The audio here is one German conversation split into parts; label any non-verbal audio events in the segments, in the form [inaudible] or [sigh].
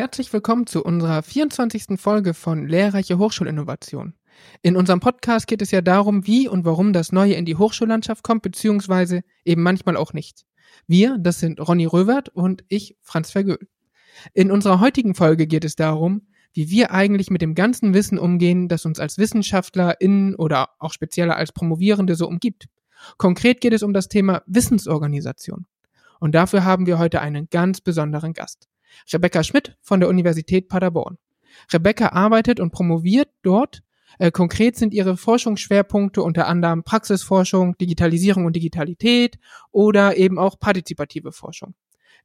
Herzlich willkommen zu unserer 24. Folge von Lehrreiche Hochschulinnovation. In unserem Podcast geht es ja darum, wie und warum das Neue in die Hochschullandschaft kommt, beziehungsweise eben manchmal auch nicht. Wir, das sind Ronny Röwert und ich, Franz Vergöhl. In unserer heutigen Folge geht es darum, wie wir eigentlich mit dem ganzen Wissen umgehen, das uns als WissenschaftlerInnen oder auch spezieller als Promovierende so umgibt. Konkret geht es um das Thema Wissensorganisation. Und dafür haben wir heute einen ganz besonderen Gast. Rebecca Schmidt von der Universität Paderborn. Rebecca arbeitet und promoviert dort. Äh, konkret sind ihre Forschungsschwerpunkte unter anderem Praxisforschung, Digitalisierung und Digitalität oder eben auch partizipative Forschung.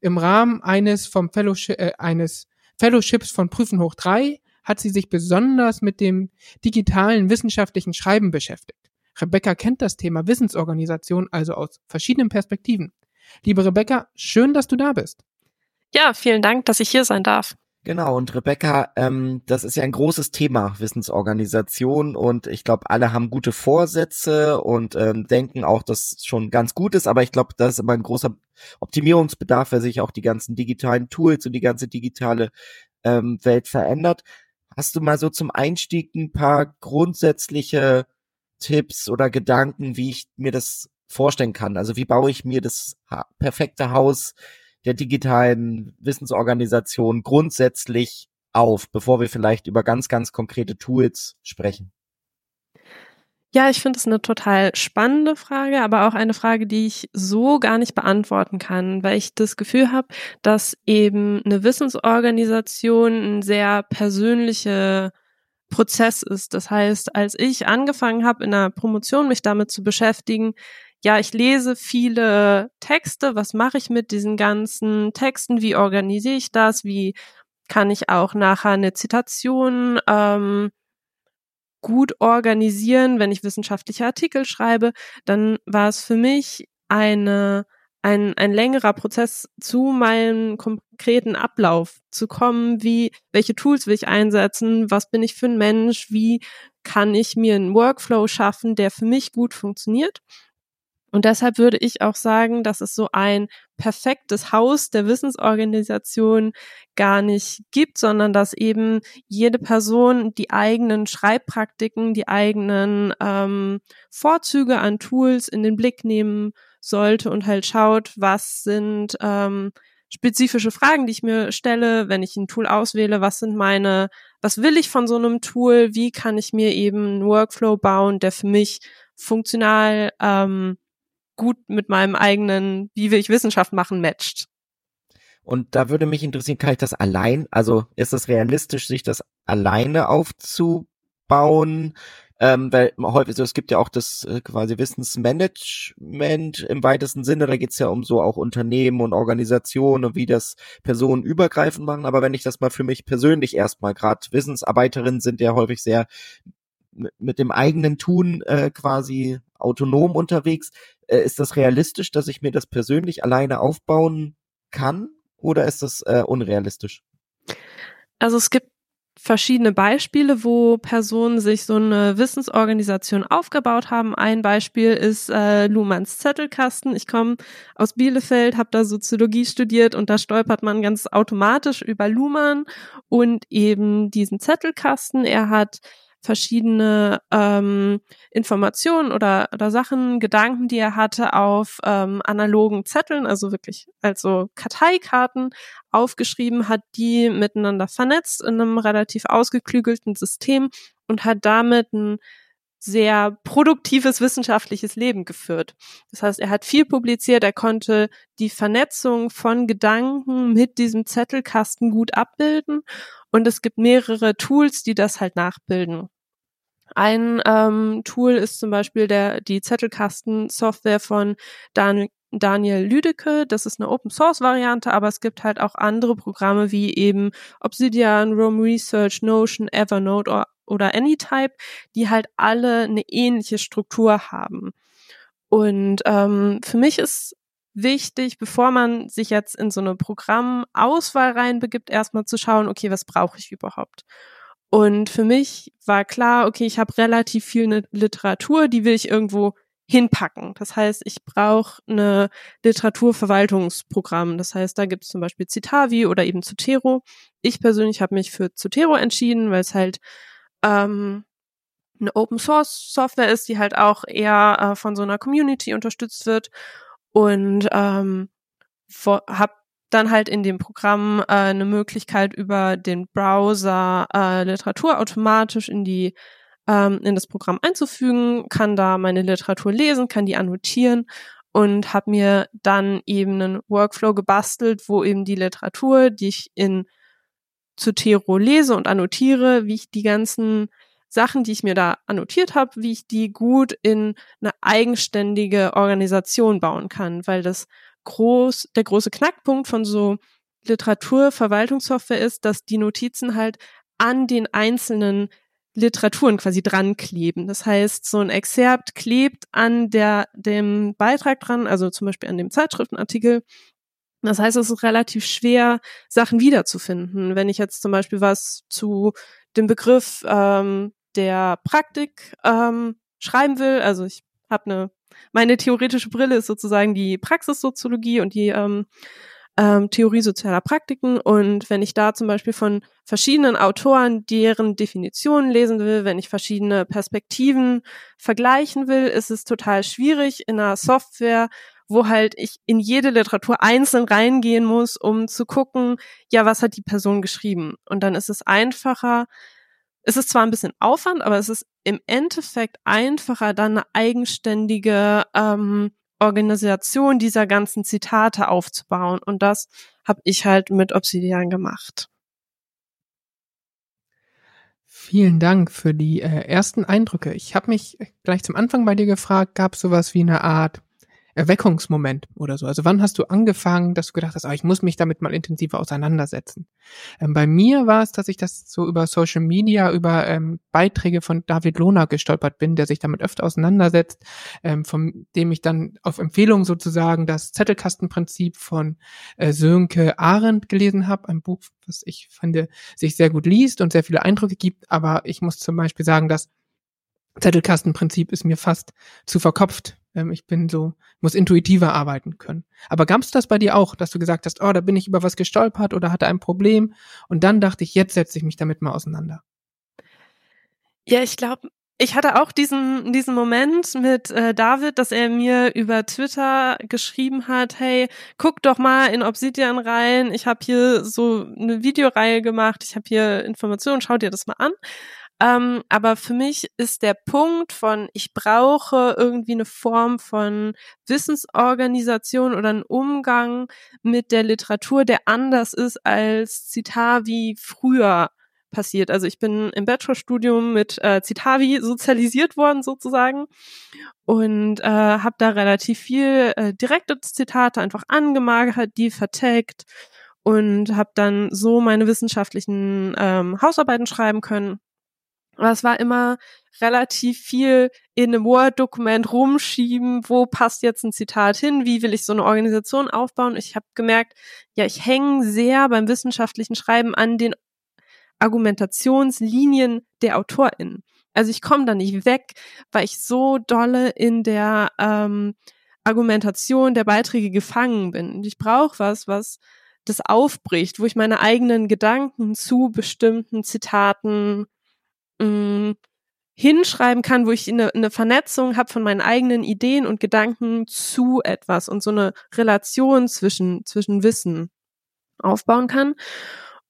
Im Rahmen eines vom Fellowship, äh, eines Fellowships von Prüfen hoch drei hat sie sich besonders mit dem digitalen wissenschaftlichen Schreiben beschäftigt. Rebecca kennt das Thema Wissensorganisation also aus verschiedenen Perspektiven. Liebe Rebecca, schön, dass du da bist. Ja, vielen Dank, dass ich hier sein darf. Genau, und Rebecca, ähm, das ist ja ein großes Thema, Wissensorganisation, und ich glaube, alle haben gute Vorsätze und ähm, denken auch, dass schon ganz gut ist, aber ich glaube, da ist immer ein großer Optimierungsbedarf, weil sich auch die ganzen digitalen Tools und die ganze digitale ähm, Welt verändert. Hast du mal so zum Einstieg ein paar grundsätzliche Tipps oder Gedanken, wie ich mir das vorstellen kann? Also wie baue ich mir das perfekte Haus der digitalen Wissensorganisation grundsätzlich auf, bevor wir vielleicht über ganz, ganz konkrete Tools sprechen? Ja, ich finde es eine total spannende Frage, aber auch eine Frage, die ich so gar nicht beantworten kann, weil ich das Gefühl habe, dass eben eine Wissensorganisation ein sehr persönlicher Prozess ist. Das heißt, als ich angefangen habe, in der Promotion mich damit zu beschäftigen, ja, ich lese viele Texte, was mache ich mit diesen ganzen Texten, wie organisiere ich das, wie kann ich auch nachher eine Zitation ähm, gut organisieren, wenn ich wissenschaftliche Artikel schreibe, dann war es für mich eine ein, ein längerer Prozess zu meinem konkreten Ablauf zu kommen, wie, welche Tools will ich einsetzen, was bin ich für ein Mensch, wie kann ich mir einen Workflow schaffen, der für mich gut funktioniert. Und deshalb würde ich auch sagen, dass es so ein perfektes Haus der Wissensorganisation gar nicht gibt, sondern dass eben jede Person die eigenen Schreibpraktiken, die eigenen ähm, Vorzüge an Tools in den Blick nehmen sollte und halt schaut, was sind ähm, spezifische Fragen, die ich mir stelle, wenn ich ein Tool auswähle, was sind meine, was will ich von so einem Tool, wie kann ich mir eben einen Workflow bauen, der für mich funktional ähm, gut mit meinem eigenen, wie will ich Wissenschaft machen, matcht. Und da würde mich interessieren, kann ich das allein, also ist es realistisch, sich das alleine aufzubauen? Ähm, weil häufig so, es gibt ja auch das äh, quasi Wissensmanagement im weitesten Sinne, da geht's ja um so auch Unternehmen und Organisationen und wie das Personen übergreifend machen. Aber wenn ich das mal für mich persönlich erstmal, gerade Wissensarbeiterinnen sind ja häufig sehr mit dem eigenen Tun äh, quasi autonom unterwegs. Äh, ist das realistisch, dass ich mir das persönlich alleine aufbauen kann oder ist das äh, unrealistisch? Also es gibt verschiedene Beispiele, wo Personen sich so eine Wissensorganisation aufgebaut haben. Ein Beispiel ist äh, Luhmanns Zettelkasten. Ich komme aus Bielefeld, habe da Soziologie studiert und da stolpert man ganz automatisch über Luhmann und eben diesen Zettelkasten. Er hat verschiedene ähm, Informationen oder, oder Sachen, Gedanken, die er hatte, auf ähm, analogen Zetteln, also wirklich also Karteikarten aufgeschrieben, hat die miteinander vernetzt in einem relativ ausgeklügelten System und hat damit ein sehr produktives wissenschaftliches Leben geführt. Das heißt, er hat viel publiziert, er konnte die Vernetzung von Gedanken mit diesem Zettelkasten gut abbilden und es gibt mehrere Tools, die das halt nachbilden. Ein ähm, Tool ist zum Beispiel der, die Zettelkasten-Software von Dan Daniel Lüdecke. Das ist eine Open-Source-Variante, aber es gibt halt auch andere Programme wie eben Obsidian, Rome Research, Notion, Evernote oder, oder Anytype, die halt alle eine ähnliche Struktur haben. Und ähm, für mich ist wichtig, bevor man sich jetzt in so eine Programmauswahl reinbegibt, erstmal zu schauen, okay, was brauche ich überhaupt? Und für mich war klar, okay, ich habe relativ viel Literatur, die will ich irgendwo hinpacken. Das heißt, ich brauche eine Literaturverwaltungsprogramm. Das heißt, da gibt es zum Beispiel Citavi oder eben Zotero. Ich persönlich habe mich für Zotero entschieden, weil es halt ähm, eine Open Source Software ist, die halt auch eher äh, von so einer Community unterstützt wird und ähm, habe dann halt in dem Programm äh, eine Möglichkeit über den Browser äh, Literatur automatisch in die ähm, in das Programm einzufügen, kann da meine Literatur lesen, kann die annotieren und habe mir dann eben einen Workflow gebastelt, wo eben die Literatur, die ich in Zotero lese und annotiere, wie ich die ganzen Sachen, die ich mir da annotiert habe, wie ich die gut in eine eigenständige Organisation bauen kann, weil das groß, der große Knackpunkt von so Literaturverwaltungssoftware ist, dass die Notizen halt an den einzelnen Literaturen quasi dran kleben. Das heißt, so ein Exerpt klebt an der, dem Beitrag dran, also zum Beispiel an dem Zeitschriftenartikel. Das heißt, es ist relativ schwer, Sachen wiederzufinden. Wenn ich jetzt zum Beispiel was zu dem Begriff ähm, der Praktik ähm, schreiben will, also ich habe eine, meine theoretische Brille ist sozusagen die Praxissoziologie und die ähm, ähm, Theorie sozialer Praktiken. Und wenn ich da zum Beispiel von verschiedenen Autoren deren Definitionen lesen will, wenn ich verschiedene Perspektiven vergleichen will, ist es total schwierig in einer Software, wo halt ich in jede Literatur einzeln reingehen muss, um zu gucken, ja, was hat die Person geschrieben? Und dann ist es einfacher, es ist zwar ein bisschen Aufwand, aber es ist im Endeffekt einfacher, dann eine eigenständige ähm, Organisation dieser ganzen Zitate aufzubauen. Und das habe ich halt mit Obsidian gemacht. Vielen Dank für die äh, ersten Eindrücke. Ich habe mich gleich zum Anfang bei dir gefragt, gab es sowas wie eine Art Erweckungsmoment oder so? Also wann hast du angefangen, dass du gedacht hast, ah, ich muss mich damit mal intensiver auseinandersetzen? Ähm, bei mir war es, dass ich das so über Social Media, über ähm, Beiträge von David Lohner gestolpert bin, der sich damit öfter auseinandersetzt, ähm, von dem ich dann auf Empfehlung sozusagen das Zettelkastenprinzip von äh, Sönke Arendt gelesen habe, ein Buch, was ich finde, sich sehr gut liest und sehr viele Eindrücke gibt, aber ich muss zum Beispiel sagen, dass Zettelkastenprinzip ist mir fast zu verkopft. Ähm, ich bin so, muss intuitiver arbeiten können. Aber gab es das bei dir auch, dass du gesagt hast, oh, da bin ich über was gestolpert oder hatte ein Problem und dann dachte ich, jetzt setze ich mich damit mal auseinander? Ja, ich glaube, ich hatte auch diesen, diesen Moment mit äh, David, dass er mir über Twitter geschrieben hat, hey, guck doch mal in Obsidian rein, ich habe hier so eine Videoreihe gemacht, ich habe hier Informationen, schau dir das mal an. Ähm, aber für mich ist der Punkt von, ich brauche irgendwie eine Form von Wissensorganisation oder einen Umgang mit der Literatur, der anders ist als Citavi früher passiert. Also ich bin im Bachelorstudium mit äh, Citavi sozialisiert worden sozusagen und äh, habe da relativ viel äh, direkte Zitate einfach angemagert, die vertagt und habe dann so meine wissenschaftlichen ähm, Hausarbeiten schreiben können aber es war immer relativ viel in einem Word-Dokument rumschieben, wo passt jetzt ein Zitat hin, wie will ich so eine Organisation aufbauen. Ich habe gemerkt, ja, ich hänge sehr beim wissenschaftlichen Schreiben an den Argumentationslinien der AutorInnen. Also ich komme da nicht weg, weil ich so dolle in der ähm, Argumentation der Beiträge gefangen bin. Ich brauche was, was das aufbricht, wo ich meine eigenen Gedanken zu bestimmten Zitaten mh, mm, hinschreiben kann, wo ich eine, eine Vernetzung habe von meinen eigenen Ideen und Gedanken zu etwas und so eine Relation zwischen, zwischen Wissen aufbauen kann.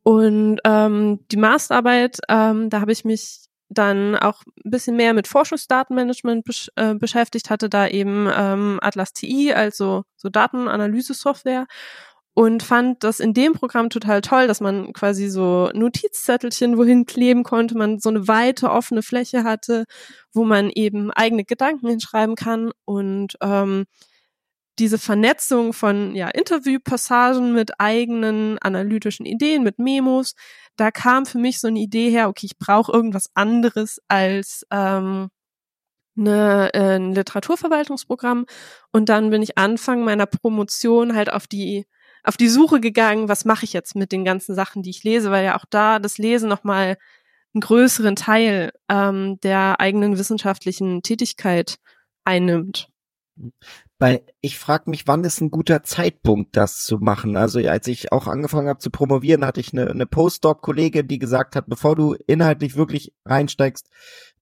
Und ähm, die Masterarbeit, ähm, da habe ich mich dann auch ein bisschen mehr mit Forschungsdatenmanagement besch äh, beschäftigt, hatte da eben ähm, Atlas TI, also so Datenanalyse-Software und fand das in dem Programm total toll, dass man quasi so Notizzettelchen wohin kleben konnte, man so eine weite offene Fläche hatte, wo man eben eigene Gedanken hinschreiben kann und ähm, diese Vernetzung von ja, Interviewpassagen mit eigenen analytischen Ideen, mit Memos, da kam für mich so eine Idee her, okay, ich brauche irgendwas anderes als ähm, eine, äh, ein Literaturverwaltungsprogramm. Und dann bin ich Anfang meiner Promotion halt auf die auf die Suche gegangen, was mache ich jetzt mit den ganzen Sachen, die ich lese, weil ja auch da das Lesen nochmal einen größeren Teil ähm, der eigenen wissenschaftlichen Tätigkeit einnimmt. Weil ich frage mich, wann ist ein guter Zeitpunkt, das zu machen? Also als ich auch angefangen habe zu promovieren, hatte ich eine, eine Postdoc-Kollegin, die gesagt hat, bevor du inhaltlich wirklich reinsteigst,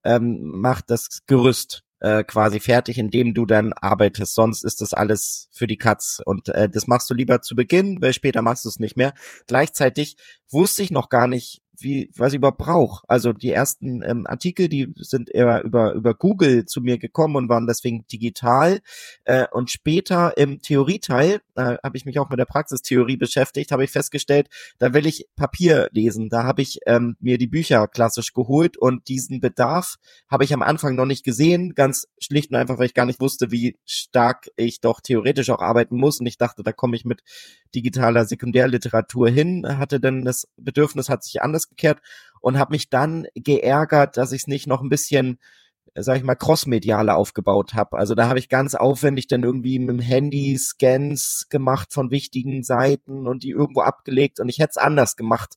ähm, mach das Gerüst äh, quasi fertig, indem du dann arbeitest. Sonst ist das alles für die Katz. Und äh, das machst du lieber zu Beginn, weil später machst du es nicht mehr. Gleichzeitig wusste ich noch gar nicht, wie, was ich überhaupt brauche. Also die ersten ähm, Artikel, die sind eher über, über Google zu mir gekommen und waren deswegen digital. Äh, und später im Theorieteil, da habe ich mich auch mit der Praxistheorie beschäftigt, habe ich festgestellt, da will ich Papier lesen. Da habe ich ähm, mir die Bücher klassisch geholt und diesen Bedarf habe ich am Anfang noch nicht gesehen, ganz schlicht und einfach, weil ich gar nicht wusste, wie stark ich doch theoretisch auch arbeiten muss. Und ich dachte, da komme ich mit digitaler Sekundärliteratur hin, hatte dann das Bedürfnis, hat sich anders gekehrt und habe mich dann geärgert, dass ich es nicht noch ein bisschen sag ich mal, crossmediale aufgebaut habe. Also da habe ich ganz aufwendig dann irgendwie mit dem Handy Scans gemacht von wichtigen Seiten und die irgendwo abgelegt und ich hätte es anders gemacht,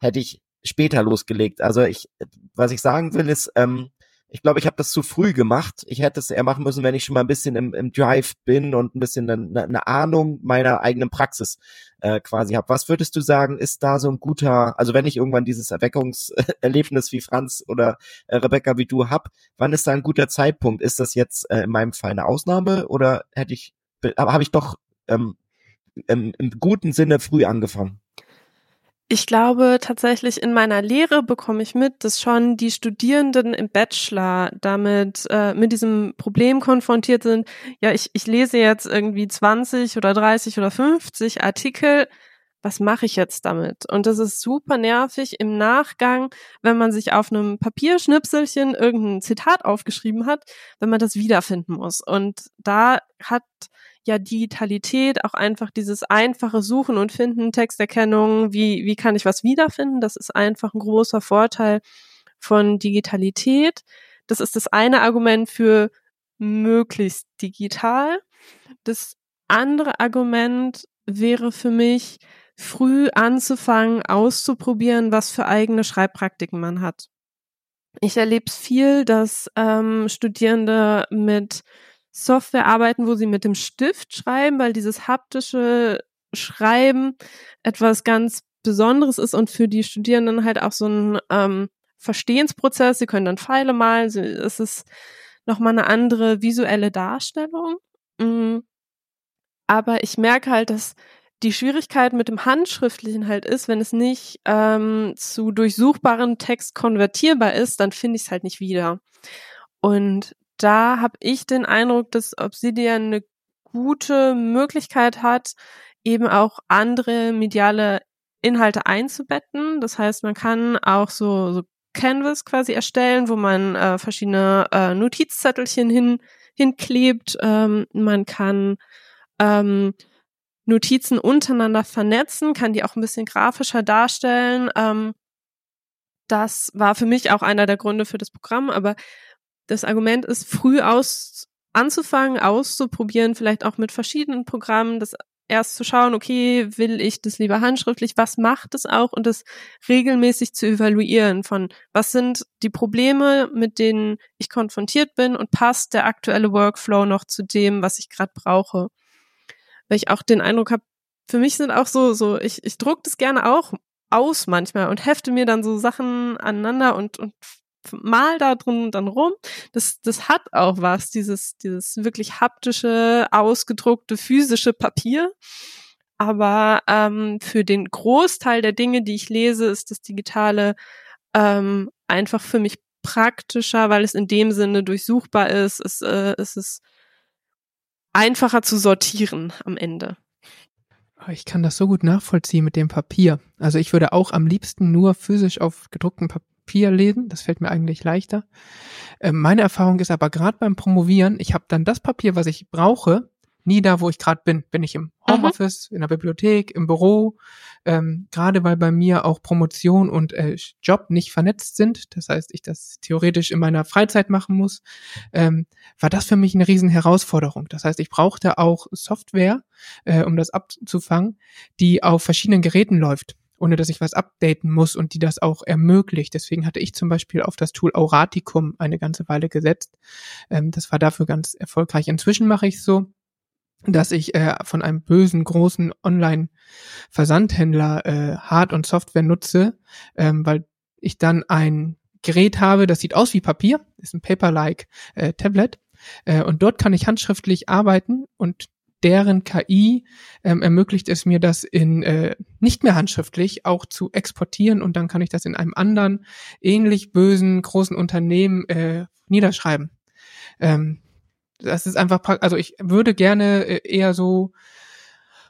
hätte ich später losgelegt. Also ich, was ich sagen will, ist, ähm, ich glaube, ich habe das zu früh gemacht. Ich hätte es eher machen müssen, wenn ich schon mal ein bisschen im, im Drive bin und ein bisschen eine, eine Ahnung meiner eigenen Praxis äh, quasi habe. Was würdest du sagen, ist da so ein guter, also wenn ich irgendwann dieses Erweckungserlebnis wie Franz oder äh, Rebecca wie du hab, wann ist da ein guter Zeitpunkt? Ist das jetzt äh, in meinem Fall eine Ausnahme oder hätte ich, habe ich doch ähm, im, im guten Sinne früh angefangen? Ich glaube tatsächlich in meiner Lehre bekomme ich mit, dass schon die Studierenden im Bachelor damit äh, mit diesem Problem konfrontiert sind. Ja, ich, ich lese jetzt irgendwie 20 oder 30 oder 50 Artikel. Was mache ich jetzt damit? Und das ist super nervig im Nachgang, wenn man sich auf einem Papierschnipselchen irgendein Zitat aufgeschrieben hat, wenn man das wiederfinden muss. Und da hat ja Digitalität, auch einfach dieses einfache Suchen und Finden, Texterkennung, wie, wie kann ich was wiederfinden? Das ist einfach ein großer Vorteil von Digitalität. Das ist das eine Argument für möglichst digital. Das andere Argument wäre für mich, früh anzufangen, auszuprobieren, was für eigene Schreibpraktiken man hat. Ich erlebe es viel, dass ähm, Studierende mit Software arbeiten, wo sie mit dem Stift schreiben, weil dieses haptische Schreiben etwas ganz Besonderes ist und für die Studierenden halt auch so ein ähm, Verstehensprozess. Sie können dann Pfeile malen. Es ist nochmal eine andere visuelle Darstellung. Mhm. Aber ich merke halt, dass die Schwierigkeit mit dem Handschriftlichen halt ist, wenn es nicht ähm, zu durchsuchbarem Text konvertierbar ist, dann finde ich es halt nicht wieder. Und da habe ich den Eindruck, dass Obsidian eine gute Möglichkeit hat, eben auch andere mediale Inhalte einzubetten. Das heißt, man kann auch so, so Canvas quasi erstellen, wo man äh, verschiedene äh, Notizzettelchen hin, hinklebt. Ähm, man kann ähm, Notizen untereinander vernetzen, kann die auch ein bisschen grafischer darstellen. Ähm, das war für mich auch einer der Gründe für das Programm, aber das Argument ist, früh aus anzufangen, auszuprobieren, vielleicht auch mit verschiedenen Programmen, das erst zu schauen, okay, will ich das lieber handschriftlich, was macht es auch? Und das regelmäßig zu evaluieren von, was sind die Probleme, mit denen ich konfrontiert bin? Und passt der aktuelle Workflow noch zu dem, was ich gerade brauche. Weil ich auch den Eindruck habe, für mich sind auch so, so, ich, ich druck das gerne auch aus manchmal und hefte mir dann so Sachen aneinander und, und mal da drin dann rum. Das, das hat auch was, dieses, dieses wirklich haptische, ausgedruckte, physische Papier. Aber ähm, für den Großteil der Dinge, die ich lese, ist das Digitale ähm, einfach für mich praktischer, weil es in dem Sinne durchsuchbar ist. Es, äh, es ist einfacher zu sortieren am Ende. Ich kann das so gut nachvollziehen mit dem Papier. Also ich würde auch am liebsten nur physisch auf gedrucktem Papier Papier lesen. Das fällt mir eigentlich leichter. Äh, meine Erfahrung ist aber gerade beim Promovieren, ich habe dann das Papier, was ich brauche, nie da, wo ich gerade bin. Bin ich im mhm. Homeoffice, mhm. in der Bibliothek, im Büro. Ähm, gerade weil bei mir auch Promotion und äh, Job nicht vernetzt sind, das heißt, ich das theoretisch in meiner Freizeit machen muss, ähm, war das für mich eine riesen Herausforderung. Das heißt, ich brauchte auch Software, äh, um das abzufangen, die auf verschiedenen Geräten läuft. Ohne dass ich was updaten muss und die das auch ermöglicht. Deswegen hatte ich zum Beispiel auf das Tool Auraticum eine ganze Weile gesetzt. Ähm, das war dafür ganz erfolgreich. Inzwischen mache ich es so, dass ich äh, von einem bösen großen Online-Versandhändler äh, Hard- und Software nutze, ähm, weil ich dann ein Gerät habe, das sieht aus wie Papier, ist ein Paper-like äh, Tablet äh, und dort kann ich handschriftlich arbeiten und deren KI ähm, ermöglicht es mir, das in äh, nicht mehr handschriftlich auch zu exportieren und dann kann ich das in einem anderen ähnlich bösen großen Unternehmen äh, niederschreiben. Ähm, das ist einfach, also ich würde gerne äh, eher so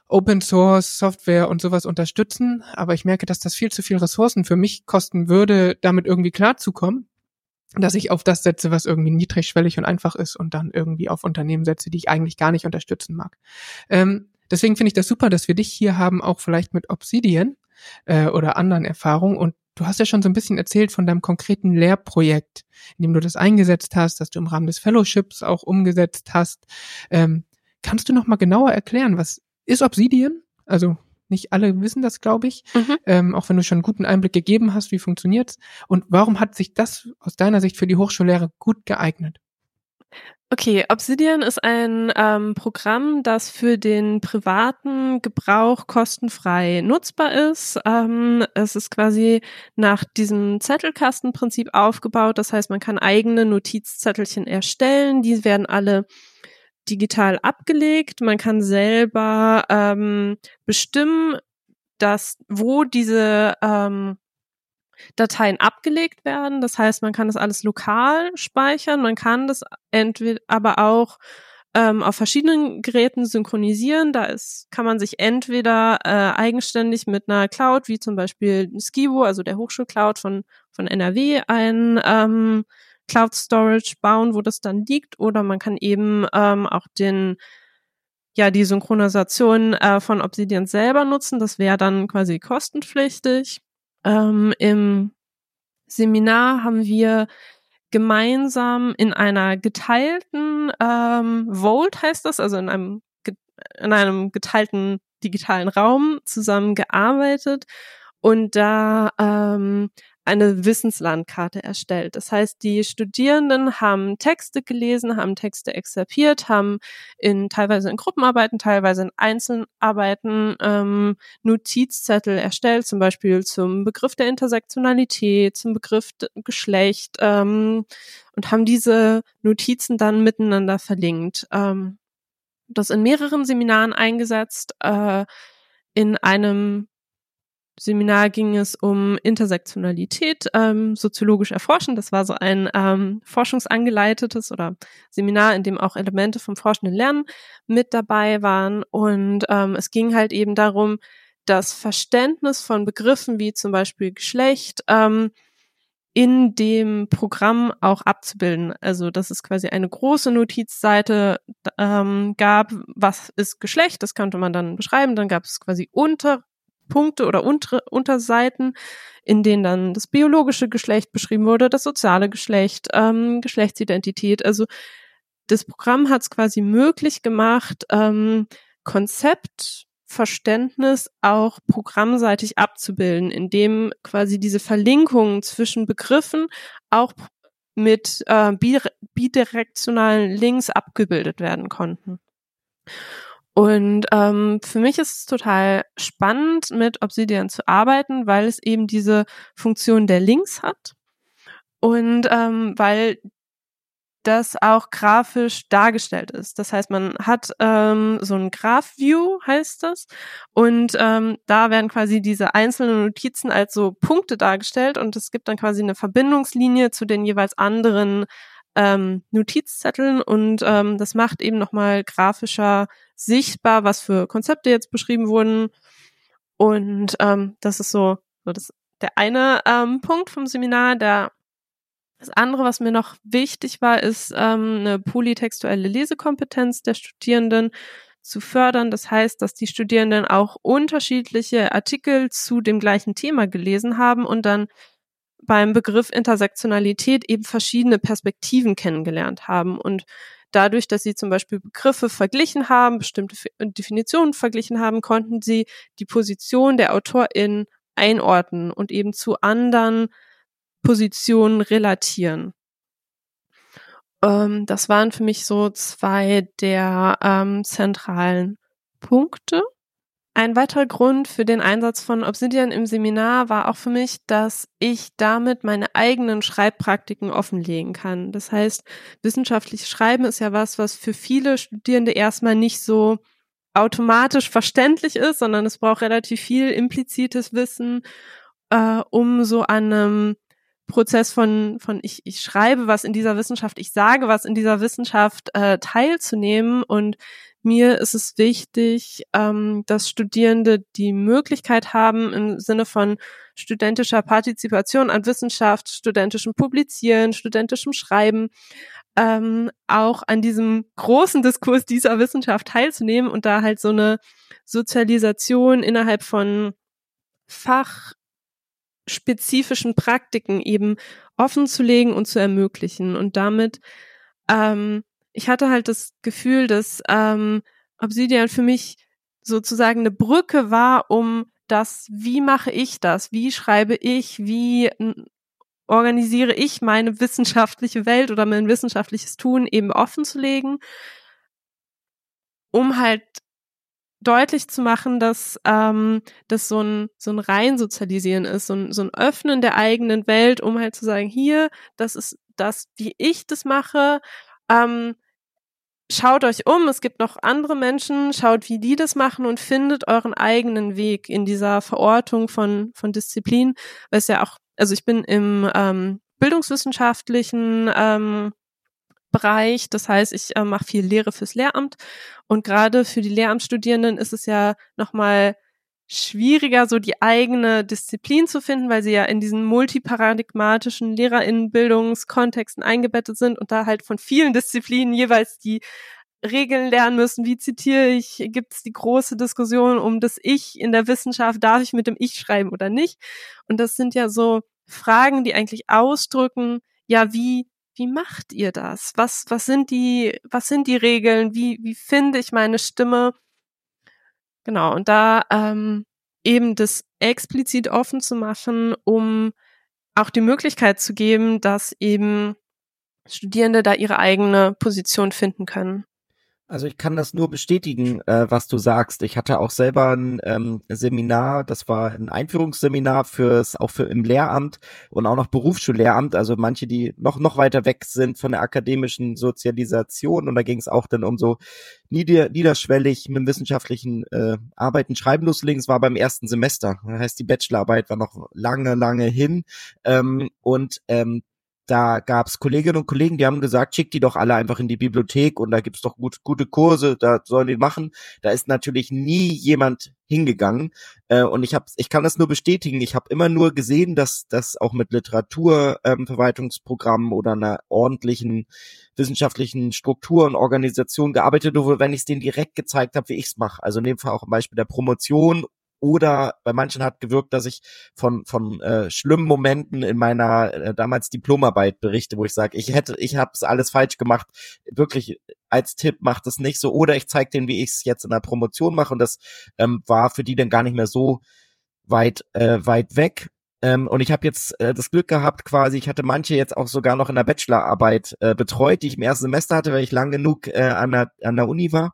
Open Source Software und sowas unterstützen, aber ich merke, dass das viel zu viel Ressourcen für mich kosten würde, damit irgendwie klarzukommen, dass ich auf das setze, was irgendwie niedrigschwellig und einfach ist und dann irgendwie auf Unternehmen setze, die ich eigentlich gar nicht unterstützen mag. Ähm, deswegen finde ich das super, dass wir dich hier haben, auch vielleicht mit Obsidian äh, oder anderen Erfahrungen und Du hast ja schon so ein bisschen erzählt von deinem konkreten Lehrprojekt, in dem du das eingesetzt hast, dass du im Rahmen des Fellowships auch umgesetzt hast. Ähm, kannst du noch mal genauer erklären, was ist Obsidian? Also nicht alle wissen das, glaube ich, mhm. ähm, auch wenn du schon einen guten Einblick gegeben hast, wie funktioniert's und warum hat sich das aus deiner Sicht für die Hochschullehre gut geeignet? Okay, Obsidian ist ein ähm, Programm, das für den privaten Gebrauch kostenfrei nutzbar ist. Ähm, es ist quasi nach diesem Zettelkastenprinzip aufgebaut. Das heißt, man kann eigene Notizzettelchen erstellen. Die werden alle digital abgelegt. Man kann selber ähm, bestimmen, dass wo diese ähm, Dateien abgelegt werden. Das heißt, man kann das alles lokal speichern, man kann das entweder aber auch ähm, auf verschiedenen Geräten synchronisieren. Da ist, kann man sich entweder äh, eigenständig mit einer Cloud, wie zum Beispiel Skibo, also der Hochschulcloud von, von NRW, ein ähm, Cloud Storage bauen, wo das dann liegt, oder man kann eben ähm, auch den ja die Synchronisation äh, von Obsidian selber nutzen. Das wäre dann quasi kostenpflichtig. Ähm, Im Seminar haben wir gemeinsam in einer geteilten ähm, Vault heißt das, also in einem in einem geteilten digitalen Raum zusammengearbeitet und da ähm, eine Wissenslandkarte erstellt. Das heißt, die Studierenden haben Texte gelesen, haben Texte exerpiert, haben in teilweise in Gruppenarbeiten, teilweise in Einzelarbeiten ähm, Notizzettel erstellt, zum Beispiel zum Begriff der Intersektionalität, zum Begriff Geschlecht ähm, und haben diese Notizen dann miteinander verlinkt. Ähm, das in mehreren Seminaren eingesetzt. Äh, in einem Seminar ging es um Intersektionalität, ähm, soziologisch erforschen. Das war so ein ähm, forschungsangeleitetes oder Seminar, in dem auch Elemente vom forschenden Lernen mit dabei waren. Und ähm, es ging halt eben darum, das Verständnis von Begriffen wie zum Beispiel Geschlecht ähm, in dem Programm auch abzubilden. Also dass es quasi eine große Notizseite ähm, gab, was ist Geschlecht, das konnte man dann beschreiben. Dann gab es quasi unter Punkte oder unter, Unterseiten, in denen dann das biologische Geschlecht beschrieben wurde, das soziale Geschlecht, ähm, Geschlechtsidentität. Also das Programm hat es quasi möglich gemacht, ähm, Konzeptverständnis auch programmseitig abzubilden, indem quasi diese Verlinkungen zwischen Begriffen auch mit äh, bidirektionalen Links abgebildet werden konnten. Und ähm, für mich ist es total spannend, mit Obsidian zu arbeiten, weil es eben diese Funktion der Links hat. Und ähm, weil das auch grafisch dargestellt ist. Das heißt, man hat ähm, so ein Graph-View, heißt das, und ähm, da werden quasi diese einzelnen Notizen als so Punkte dargestellt. Und es gibt dann quasi eine Verbindungslinie zu den jeweils anderen ähm, Notizzetteln. Und ähm, das macht eben nochmal grafischer sichtbar, was für Konzepte jetzt beschrieben wurden. Und ähm, das ist so, so das, der eine ähm, Punkt vom Seminar. Der, das andere, was mir noch wichtig war, ist ähm, eine polytextuelle Lesekompetenz der Studierenden zu fördern. Das heißt, dass die Studierenden auch unterschiedliche Artikel zu dem gleichen Thema gelesen haben und dann beim Begriff Intersektionalität eben verschiedene Perspektiven kennengelernt haben und dadurch, dass sie zum Beispiel Begriffe verglichen haben, bestimmte Definitionen verglichen haben, konnten sie die Position der AutorInnen einordnen und eben zu anderen Positionen relatieren. Ähm, das waren für mich so zwei der ähm, zentralen Punkte. Ein weiterer Grund für den Einsatz von Obsidian im Seminar war auch für mich, dass ich damit meine eigenen Schreibpraktiken offenlegen kann. Das heißt, wissenschaftliches Schreiben ist ja was, was für viele Studierende erstmal nicht so automatisch verständlich ist, sondern es braucht relativ viel implizites Wissen, äh, um so an einem Prozess von, von ich, ich schreibe was in dieser Wissenschaft, ich sage was in dieser Wissenschaft äh, teilzunehmen und mir ist es wichtig, ähm, dass Studierende die Möglichkeit haben, im Sinne von studentischer Partizipation an Wissenschaft, studentischem Publizieren, studentischem Schreiben, ähm, auch an diesem großen Diskurs dieser Wissenschaft teilzunehmen und da halt so eine Sozialisation innerhalb von fachspezifischen Praktiken eben offen zu legen und zu ermöglichen. Und damit ähm, ich hatte halt das Gefühl, dass ähm, Obsidian für mich sozusagen eine Brücke war, um das, wie mache ich das, wie schreibe ich, wie organisiere ich meine wissenschaftliche Welt oder mein wissenschaftliches Tun eben offen zu legen, um halt deutlich zu machen, dass ähm, das so ein so ein Reinsozialisieren ist, so ein, so ein Öffnen der eigenen Welt, um halt zu sagen, hier, das ist das, wie ich das mache. Ähm, schaut euch um, es gibt noch andere Menschen, schaut, wie die das machen und findet euren eigenen Weg in dieser Verortung von, von Disziplin, weil es ja auch, also ich bin im ähm, bildungswissenschaftlichen ähm, Bereich, das heißt, ich äh, mache viel Lehre fürs Lehramt und gerade für die Lehramtsstudierenden ist es ja nochmal schwieriger, so die eigene Disziplin zu finden, weil sie ja in diesen multiparadigmatischen Lehrerinnenbildungskontexten eingebettet sind und da halt von vielen Disziplinen jeweils die Regeln lernen müssen. Wie zitiere ich? Gibt es die große Diskussion um das Ich in der Wissenschaft? Darf ich mit dem Ich schreiben oder nicht? Und das sind ja so Fragen, die eigentlich ausdrücken, ja, wie wie macht ihr das? Was was sind die was sind die Regeln? Wie wie finde ich meine Stimme? Genau, und da ähm, eben das explizit offen zu machen, um auch die Möglichkeit zu geben, dass eben Studierende da ihre eigene Position finden können. Also ich kann das nur bestätigen, äh, was du sagst. Ich hatte auch selber ein ähm, Seminar, das war ein Einführungsseminar fürs auch für im Lehramt und auch noch Berufsschullehramt. Also manche, die noch noch weiter weg sind von der akademischen Sozialisation und da ging es auch dann um so nieder, niederschwellig mit wissenschaftlichen äh, Arbeiten schreiben loslegen. Es war beim ersten Semester. Das heißt, die Bachelorarbeit war noch lange, lange hin ähm, und ähm, da gab's Kolleginnen und Kollegen, die haben gesagt, schick die doch alle einfach in die Bibliothek und da gibt's doch gut, gute Kurse, da sollen die machen. Da ist natürlich nie jemand hingegangen äh, und ich habe, ich kann das nur bestätigen. Ich habe immer nur gesehen, dass das auch mit Literaturverwaltungsprogrammen ähm, oder einer ordentlichen wissenschaftlichen Struktur und Organisation gearbeitet wurde, wenn ich es denen direkt gezeigt habe, wie ich's mache. Also in dem Fall auch im Beispiel der Promotion oder bei manchen hat gewirkt, dass ich von von äh, schlimmen Momenten in meiner äh, damals Diplomarbeit berichte, wo ich sage, ich hätte, ich habe es alles falsch gemacht. Wirklich als Tipp macht es nicht so. Oder ich zeige denen, wie ich es jetzt in der Promotion mache. Und das ähm, war für die dann gar nicht mehr so weit äh, weit weg. Ähm, und ich habe jetzt äh, das Glück gehabt, quasi, ich hatte manche jetzt auch sogar noch in der Bachelorarbeit äh, betreut, die ich im ersten Semester hatte, weil ich lang genug äh, an, der, an der Uni war.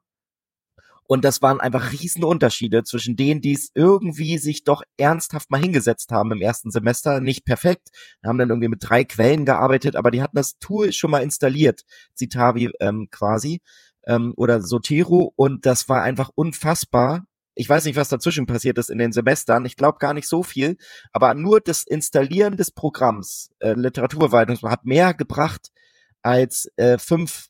Und das waren einfach Riesenunterschiede zwischen denen, die es irgendwie sich doch ernsthaft mal hingesetzt haben im ersten Semester. Nicht perfekt, haben dann irgendwie mit drei Quellen gearbeitet, aber die hatten das Tool schon mal installiert, Citavi ähm, quasi, ähm, oder Sotero. Und das war einfach unfassbar, ich weiß nicht, was dazwischen passiert ist in den Semestern. Ich glaube gar nicht so viel, aber nur das Installieren des Programms äh, Literaturverwaltung hat mehr gebracht als äh, fünf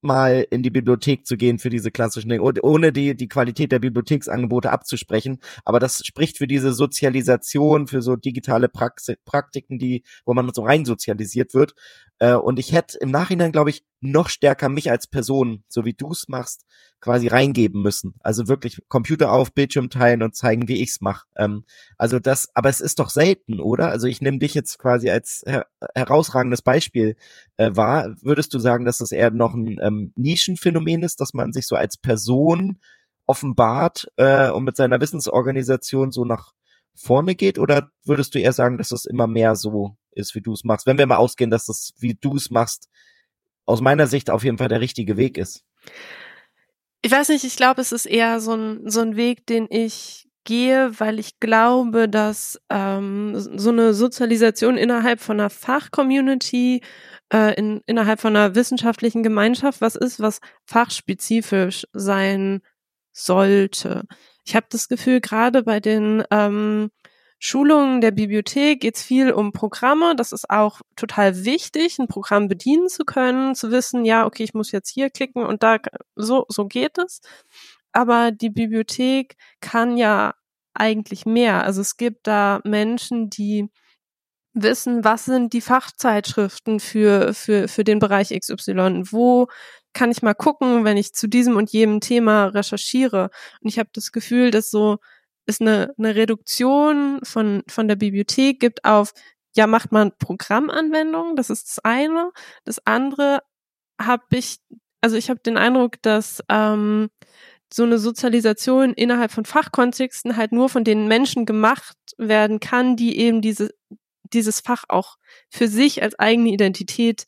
mal in die Bibliothek zu gehen für diese klassischen Dinge, ohne die, die Qualität der Bibliotheksangebote abzusprechen. Aber das spricht für diese Sozialisation, für so digitale Praxi Praktiken, die, wo man so rein sozialisiert wird. Äh, und ich hätte im Nachhinein, glaube ich, noch stärker mich als Person, so wie du es machst, quasi reingeben müssen. Also wirklich Computer auf, Bildschirm teilen und zeigen, wie ich's mache. Ähm, also das, aber es ist doch selten, oder? Also ich nehme dich jetzt quasi als her herausragendes Beispiel äh, wahr. Würdest du sagen, dass das eher noch ein ähm, Nischenphänomen ist, dass man sich so als Person offenbart äh, und mit seiner Wissensorganisation so nach vorne geht oder würdest du eher sagen, dass es immer mehr so ist, wie du es machst? Wenn wir mal ausgehen, dass das, wie du es machst, aus meiner Sicht auf jeden Fall der richtige Weg ist. Ich weiß nicht, ich glaube, es ist eher so ein, so ein Weg, den ich gehe, weil ich glaube, dass ähm, so eine Sozialisation innerhalb von einer Fachcommunity, äh, in, innerhalb von einer wissenschaftlichen Gemeinschaft was ist, was fachspezifisch sein sollte. Ich habe das Gefühl, gerade bei den ähm, Schulungen der Bibliothek geht es viel um Programme. Das ist auch total wichtig, ein Programm bedienen zu können, zu wissen, ja, okay, ich muss jetzt hier klicken und da, so, so geht es. Aber die Bibliothek kann ja eigentlich mehr. Also es gibt da Menschen, die wissen, was sind die Fachzeitschriften für, für, für den Bereich XY? Wo kann ich mal gucken, wenn ich zu diesem und jenem Thema recherchiere? Und ich habe das Gefühl, dass so es eine, eine Reduktion von, von der Bibliothek gibt auf, ja, macht man Programmanwendungen, das ist das eine. Das andere habe ich, also ich habe den Eindruck, dass ähm, so eine Sozialisation innerhalb von Fachkontexten halt nur von den Menschen gemacht werden kann, die eben diese, dieses Fach auch für sich als eigene Identität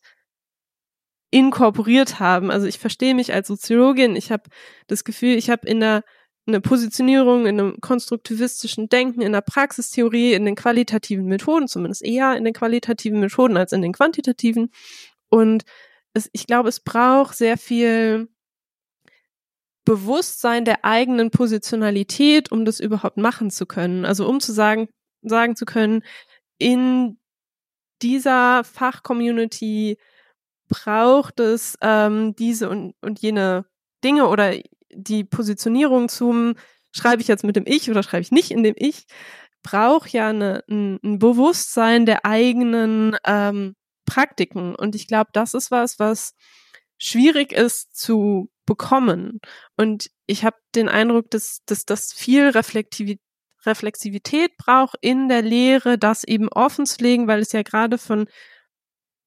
inkorporiert haben. Also ich verstehe mich als Soziologin, ich habe das Gefühl, ich habe in der eine Positionierung in einem konstruktivistischen Denken, in der Praxistheorie, in den qualitativen Methoden, zumindest eher in den qualitativen Methoden als in den quantitativen. Und es, ich glaube, es braucht sehr viel Bewusstsein der eigenen Positionalität, um das überhaupt machen zu können. Also um zu sagen, sagen zu können, in dieser Fachcommunity braucht es ähm, diese und, und jene Dinge oder die Positionierung zum schreibe ich jetzt mit dem Ich oder schreibe ich nicht in dem Ich, braucht ja eine, ein, ein Bewusstsein der eigenen ähm, Praktiken. Und ich glaube, das ist was, was schwierig ist zu bekommen. Und ich habe den Eindruck, dass, das viel Reflektivität Reflexivität braucht in der Lehre, das eben offen zu legen, weil es ja gerade von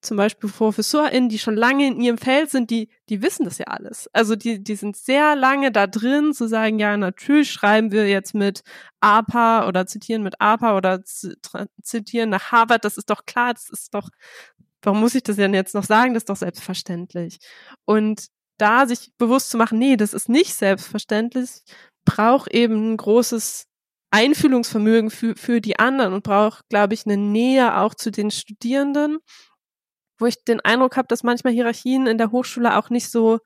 zum Beispiel ProfessorInnen, die schon lange in ihrem Feld sind, die, die wissen das ja alles. Also die, die sind sehr lange da drin, zu sagen, ja, natürlich schreiben wir jetzt mit APA oder zitieren mit APA oder zitieren nach Harvard, das ist doch klar, das ist doch, warum muss ich das denn jetzt noch sagen? Das ist doch selbstverständlich. Und da sich bewusst zu machen, nee, das ist nicht selbstverständlich, braucht eben ein großes Einfühlungsvermögen für, für die anderen und braucht, glaube ich, eine Nähe auch zu den Studierenden wo ich den Eindruck habe, dass manchmal Hierarchien in der Hochschule auch nicht so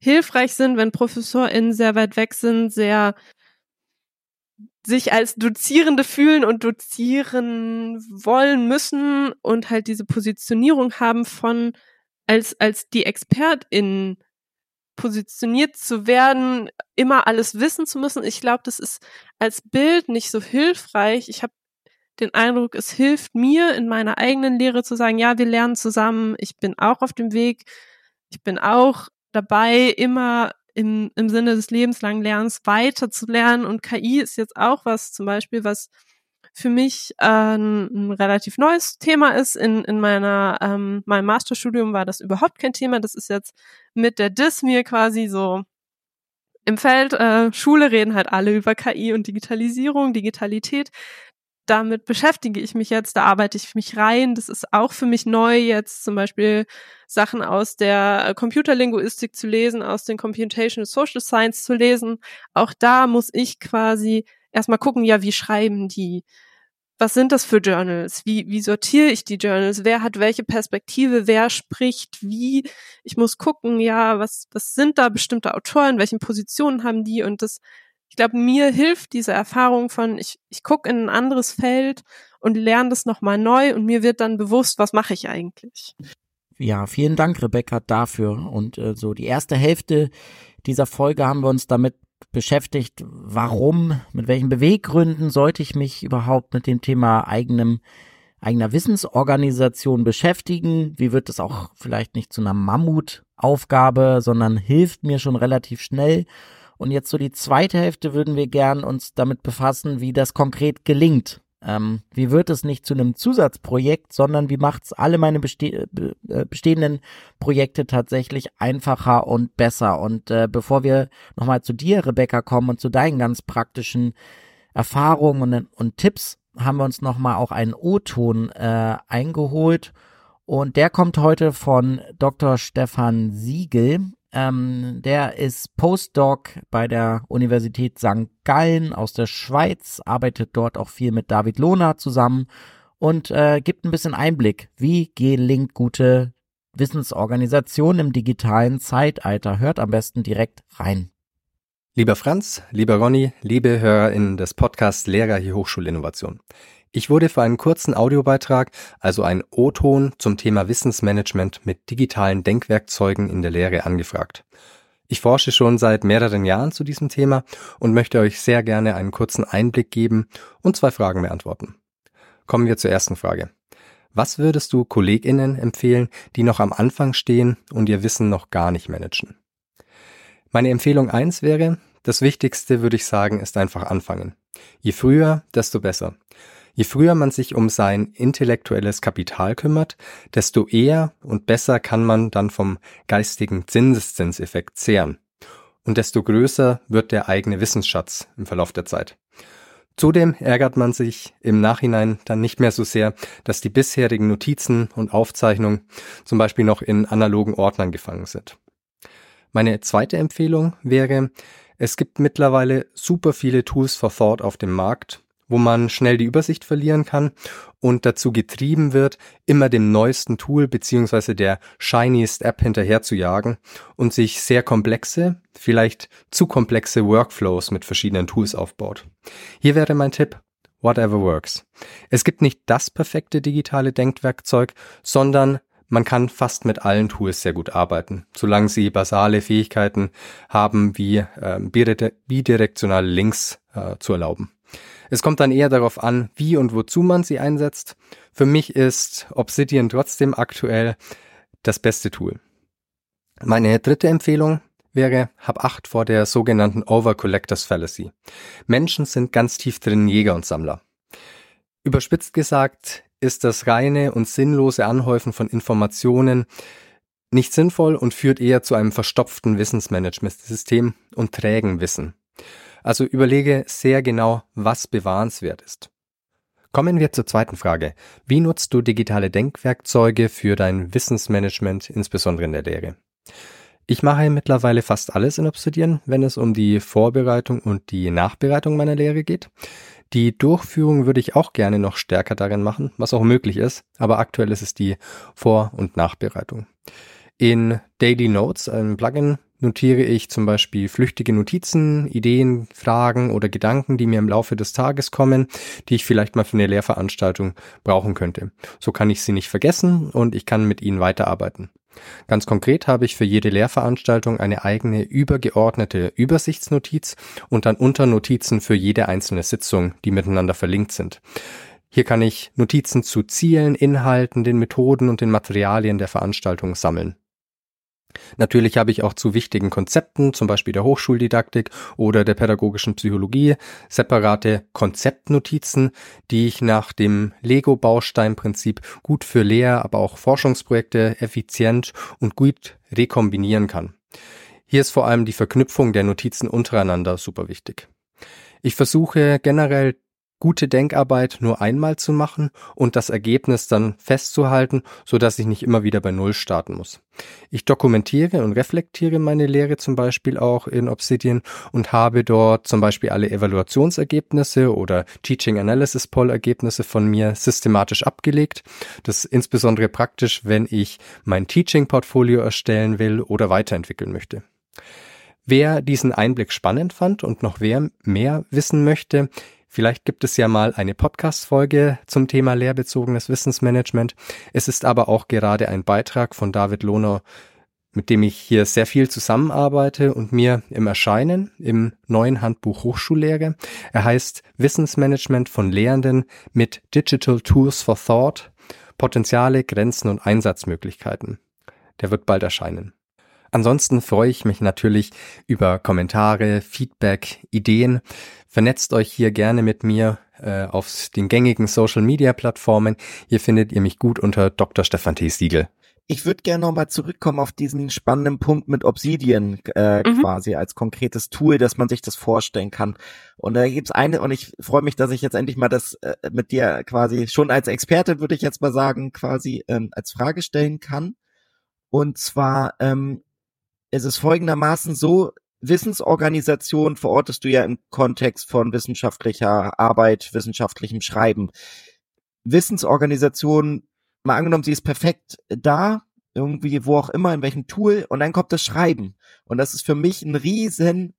hilfreich sind, wenn ProfessorInnen sehr weit weg sind, sehr sich als Dozierende fühlen und dozieren wollen müssen und halt diese Positionierung haben von als, als die ExpertInnen positioniert zu werden, immer alles wissen zu müssen. Ich glaube, das ist als Bild nicht so hilfreich. Ich habe den Eindruck, es hilft mir in meiner eigenen Lehre zu sagen, ja, wir lernen zusammen, ich bin auch auf dem Weg, ich bin auch dabei, immer im, im Sinne des lebenslangen Lernens weiter zu lernen. Und KI ist jetzt auch was zum Beispiel, was für mich äh, ein, relativ neues Thema ist. In, in meiner ähm, meinem Masterstudium war das überhaupt kein Thema. Das ist jetzt mit der DIS mir quasi so im Feld. Äh, Schule reden halt alle über KI und Digitalisierung, Digitalität damit beschäftige ich mich jetzt, da arbeite ich mich rein. Das ist auch für mich neu, jetzt zum Beispiel Sachen aus der äh, Computerlinguistik zu lesen, aus den Computational Social Science zu lesen. Auch da muss ich quasi erstmal gucken, ja, wie schreiben die? Was sind das für Journals? Wie, wie sortiere ich die Journals? Wer hat welche Perspektive? Wer spricht wie? Ich muss gucken, ja, was, was sind da bestimmte Autoren? Welche Positionen haben die? Und das ich glaube, mir hilft diese Erfahrung von, ich, ich gucke in ein anderes Feld und lerne das nochmal neu und mir wird dann bewusst, was mache ich eigentlich. Ja, vielen Dank, Rebecca, dafür. Und äh, so die erste Hälfte dieser Folge haben wir uns damit beschäftigt, warum, mit welchen Beweggründen sollte ich mich überhaupt mit dem Thema eigenem eigener Wissensorganisation beschäftigen? Wie wird es auch vielleicht nicht zu einer Mammutaufgabe, sondern hilft mir schon relativ schnell? Und jetzt so die zweite Hälfte würden wir gern uns damit befassen, wie das konkret gelingt. Ähm, wie wird es nicht zu einem Zusatzprojekt, sondern wie macht es alle meine beste äh, bestehenden Projekte tatsächlich einfacher und besser? Und äh, bevor wir nochmal zu dir, Rebecca, kommen und zu deinen ganz praktischen Erfahrungen und, und Tipps haben wir uns nochmal auch einen O-Ton äh, eingeholt. Und der kommt heute von Dr. Stefan Siegel. Ähm, der ist Postdoc bei der Universität St. Gallen aus der Schweiz, arbeitet dort auch viel mit David Lohner zusammen und äh, gibt ein bisschen Einblick, wie gelingt gute Wissensorganisation im digitalen Zeitalter. Hört am besten direkt rein. Lieber Franz, lieber Ronny, liebe HörerInnen des Podcasts Lehrer hier Hochschulinnovation. Ich wurde für einen kurzen Audiobeitrag, also ein O-Ton zum Thema Wissensmanagement mit digitalen Denkwerkzeugen in der Lehre angefragt. Ich forsche schon seit mehreren Jahren zu diesem Thema und möchte euch sehr gerne einen kurzen Einblick geben und zwei Fragen beantworten. Kommen wir zur ersten Frage. Was würdest du KollegInnen empfehlen, die noch am Anfang stehen und ihr Wissen noch gar nicht managen? Meine Empfehlung eins wäre, das Wichtigste würde ich sagen, ist einfach anfangen. Je früher, desto besser. Je früher man sich um sein intellektuelles Kapital kümmert, desto eher und besser kann man dann vom geistigen Zinseszinseffekt zehren. Und desto größer wird der eigene Wissensschatz im Verlauf der Zeit. Zudem ärgert man sich im Nachhinein dann nicht mehr so sehr, dass die bisherigen Notizen und Aufzeichnungen zum Beispiel noch in analogen Ordnern gefangen sind. Meine zweite Empfehlung wäre, es gibt mittlerweile super viele Tools for Thought auf dem Markt, wo man schnell die Übersicht verlieren kann und dazu getrieben wird, immer dem neuesten Tool beziehungsweise der shiniest App hinterher zu jagen und sich sehr komplexe, vielleicht zu komplexe Workflows mit verschiedenen Tools aufbaut. Hier wäre mein Tipp, whatever works. Es gibt nicht das perfekte digitale Denkwerkzeug, sondern man kann fast mit allen Tools sehr gut arbeiten, solange sie basale Fähigkeiten haben, wie äh, bidirektionale Links äh, zu erlauben. Es kommt dann eher darauf an, wie und wozu man sie einsetzt. Für mich ist Obsidian trotzdem aktuell das beste Tool. Meine dritte Empfehlung wäre, hab Acht vor der sogenannten Overcollectors Fallacy. Menschen sind ganz tief drin Jäger und Sammler. Überspitzt gesagt ist das reine und sinnlose Anhäufen von Informationen nicht sinnvoll und führt eher zu einem verstopften Wissensmanagementsystem und trägen Wissen. Also überlege sehr genau, was bewahrenswert ist. Kommen wir zur zweiten Frage. Wie nutzt du digitale Denkwerkzeuge für dein Wissensmanagement, insbesondere in der Lehre? Ich mache mittlerweile fast alles in Obsidian, wenn es um die Vorbereitung und die Nachbereitung meiner Lehre geht. Die Durchführung würde ich auch gerne noch stärker darin machen, was auch möglich ist, aber aktuell ist es die Vor- und Nachbereitung. In Daily Notes, einem Plugin, notiere ich zum Beispiel flüchtige Notizen, Ideen, Fragen oder Gedanken, die mir im Laufe des Tages kommen, die ich vielleicht mal für eine Lehrveranstaltung brauchen könnte. So kann ich sie nicht vergessen und ich kann mit ihnen weiterarbeiten. Ganz konkret habe ich für jede Lehrveranstaltung eine eigene übergeordnete Übersichtsnotiz und dann Unternotizen für jede einzelne Sitzung, die miteinander verlinkt sind. Hier kann ich Notizen zu Zielen, Inhalten, den Methoden und den Materialien der Veranstaltung sammeln. Natürlich habe ich auch zu wichtigen Konzepten, zum Beispiel der Hochschuldidaktik oder der pädagogischen Psychologie, separate Konzeptnotizen, die ich nach dem Lego-Bausteinprinzip gut für Lehr-, aber auch Forschungsprojekte effizient und gut rekombinieren kann. Hier ist vor allem die Verknüpfung der Notizen untereinander super wichtig. Ich versuche generell gute Denkarbeit nur einmal zu machen und das Ergebnis dann festzuhalten, so dass ich nicht immer wieder bei Null starten muss. Ich dokumentiere und reflektiere meine Lehre zum Beispiel auch in Obsidian und habe dort zum Beispiel alle Evaluationsergebnisse oder Teaching Analysis Poll Ergebnisse von mir systematisch abgelegt. Das ist insbesondere praktisch, wenn ich mein Teaching Portfolio erstellen will oder weiterentwickeln möchte. Wer diesen Einblick spannend fand und noch wer mehr wissen möchte, Vielleicht gibt es ja mal eine Podcast-Folge zum Thema lehrbezogenes Wissensmanagement. Es ist aber auch gerade ein Beitrag von David Lohner, mit dem ich hier sehr viel zusammenarbeite und mir im Erscheinen im neuen Handbuch Hochschullehre. Er heißt Wissensmanagement von Lehrenden mit Digital Tools for Thought, Potenziale, Grenzen und Einsatzmöglichkeiten. Der wird bald erscheinen. Ansonsten freue ich mich natürlich über Kommentare, Feedback, Ideen. Vernetzt euch hier gerne mit mir äh, auf den gängigen Social Media Plattformen. Hier findet ihr mich gut unter Dr. Stefan T. Siegel. ich würde gerne nochmal zurückkommen auf diesen spannenden Punkt mit Obsidian äh, mhm. quasi als konkretes Tool, dass man sich das vorstellen kann. Und da gibt's eine, und ich freue mich, dass ich jetzt endlich mal das äh, mit dir quasi schon als Experte, würde ich jetzt mal sagen, quasi ähm, als Frage stellen kann. Und zwar ähm, ist es folgendermaßen so, Wissensorganisation verortest du ja im Kontext von wissenschaftlicher Arbeit, wissenschaftlichem Schreiben. Wissensorganisation mal angenommen, sie ist perfekt da, irgendwie wo auch immer, in welchem Tool, und dann kommt das Schreiben. Und das ist für mich ein riesen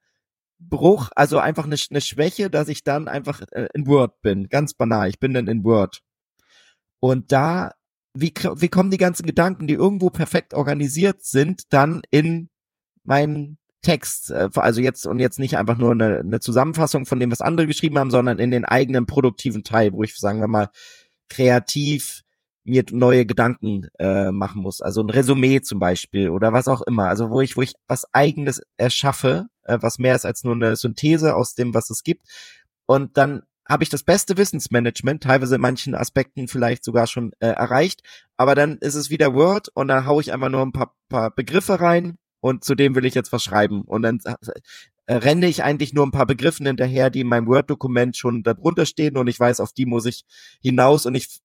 Bruch, also einfach eine, eine Schwäche, dass ich dann einfach äh, in Word bin. Ganz banal, ich bin dann in Word. Und da, wie, wie kommen die ganzen Gedanken, die irgendwo perfekt organisiert sind, dann in meinen Text, äh, also jetzt und jetzt nicht einfach nur eine, eine Zusammenfassung von dem, was andere geschrieben haben, sondern in den eigenen produktiven Teil, wo ich sagen wir mal kreativ mir neue Gedanken äh, machen muss. Also ein Resümee zum Beispiel oder was auch immer. Also wo ich, wo ich was eigenes erschaffe, äh, was mehr ist als nur eine Synthese aus dem, was es gibt. Und dann habe ich das beste Wissensmanagement, teilweise in manchen Aspekten vielleicht sogar schon äh, erreicht. Aber dann ist es wieder Word und dann haue ich einfach nur ein paar, paar Begriffe rein und zu dem will ich jetzt was schreiben. Und dann äh, renne ich eigentlich nur ein paar Begriffen hinterher, die in meinem Word-Dokument schon darunter stehen und ich weiß, auf die muss ich hinaus und ich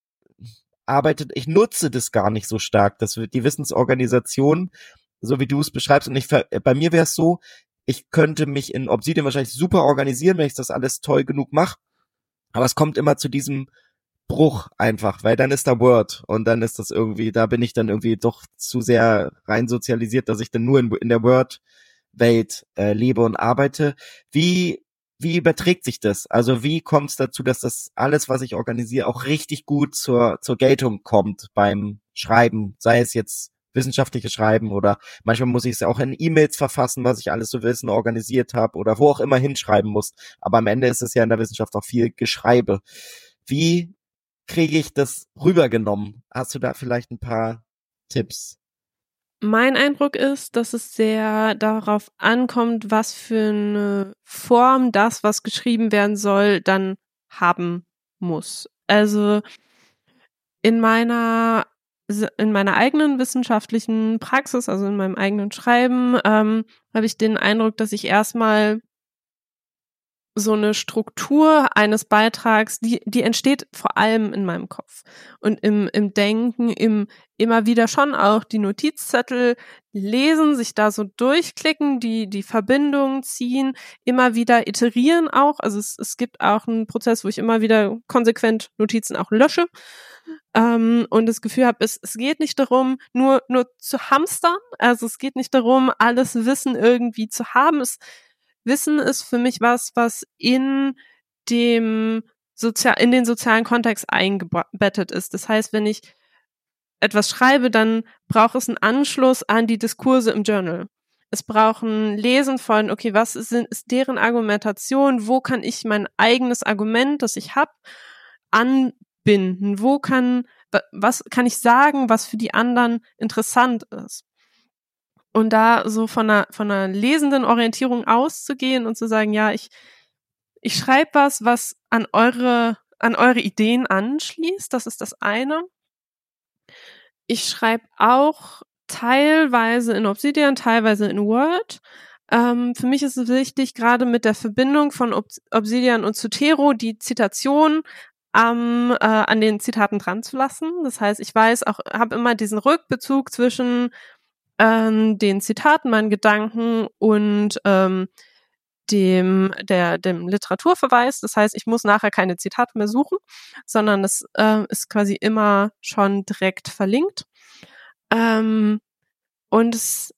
arbeitet, ich nutze das gar nicht so stark. Das wird die Wissensorganisation, so wie du es beschreibst. Und ich bei mir wäre es so, ich könnte mich in Obsidian wahrscheinlich super organisieren, wenn ich das alles toll genug mache. Aber es kommt immer zu diesem Bruch einfach, weil dann ist da Word und dann ist das irgendwie, da bin ich dann irgendwie doch zu sehr rein sozialisiert, dass ich dann nur in, in der Word-Welt äh, lebe und arbeite. Wie wie überträgt sich das? Also wie kommt es dazu, dass das alles, was ich organisiere, auch richtig gut zur, zur Geltung kommt beim Schreiben, sei es jetzt wissenschaftliche Schreiben oder manchmal muss ich es auch in E-Mails verfassen, was ich alles so wissen organisiert habe oder wo auch immer hinschreiben muss. Aber am Ende ist es ja in der Wissenschaft auch viel Geschreibe. Wie kriege ich das rübergenommen? Hast du da vielleicht ein paar Tipps? Mein Eindruck ist, dass es sehr darauf ankommt, was für eine Form das, was geschrieben werden soll, dann haben muss. Also in meiner in meiner eigenen wissenschaftlichen Praxis, also in meinem eigenen Schreiben, ähm, habe ich den Eindruck, dass ich erstmal so eine Struktur eines Beitrags, die, die entsteht vor allem in meinem Kopf und im, im Denken, im immer wieder schon auch die Notizzettel lesen, sich da so durchklicken, die, die Verbindungen ziehen, immer wieder iterieren auch. Also es, es gibt auch einen Prozess, wo ich immer wieder konsequent Notizen auch lösche. Ähm, und das Gefühl habe, es, es geht nicht darum, nur, nur zu hamstern. Also es geht nicht darum, alles Wissen irgendwie zu haben. Es, Wissen ist für mich was, was in dem sozial, in den sozialen Kontext eingebettet ist. Das heißt, wenn ich etwas schreibe, dann braucht es einen Anschluss an die Diskurse im Journal. Es braucht ein Lesen von, okay, was ist, ist deren Argumentation? Wo kann ich mein eigenes Argument, das ich habe, anbinden? Wo kann, was kann ich sagen, was für die anderen interessant ist? Und da so von einer, von einer lesenden Orientierung auszugehen und zu sagen, ja, ich, ich schreibe was, was an eure, an eure Ideen anschließt, das ist das eine. Ich schreibe auch teilweise in Obsidian, teilweise in Word. Ähm, für mich ist es wichtig, gerade mit der Verbindung von Ob Obsidian und Zotero die Zitation ähm, äh, an den Zitaten dran zu lassen. Das heißt, ich weiß auch, habe immer diesen Rückbezug zwischen ähm, den Zitaten, meinen Gedanken und ähm, dem, der, dem Literaturverweis. Das heißt, ich muss nachher keine Zitate mehr suchen, sondern es äh, ist quasi immer schon direkt verlinkt. Ähm, und es,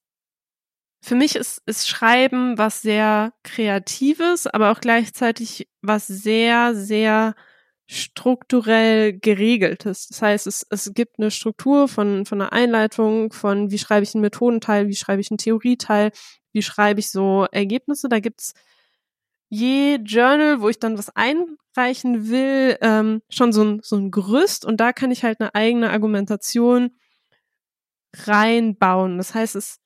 für mich ist, ist Schreiben was sehr Kreatives, aber auch gleichzeitig was sehr, sehr strukturell geregeltes. Das heißt, es, es gibt eine Struktur von, von einer Einleitung, von wie schreibe ich einen Methodenteil, wie schreibe ich einen Theorieteil, wie schreibe ich so Ergebnisse. Da gibt's je Journal, wo ich dann was einreichen will, ähm, schon so ein, so ein Gerüst und da kann ich halt eine eigene Argumentation reinbauen. Das heißt, es,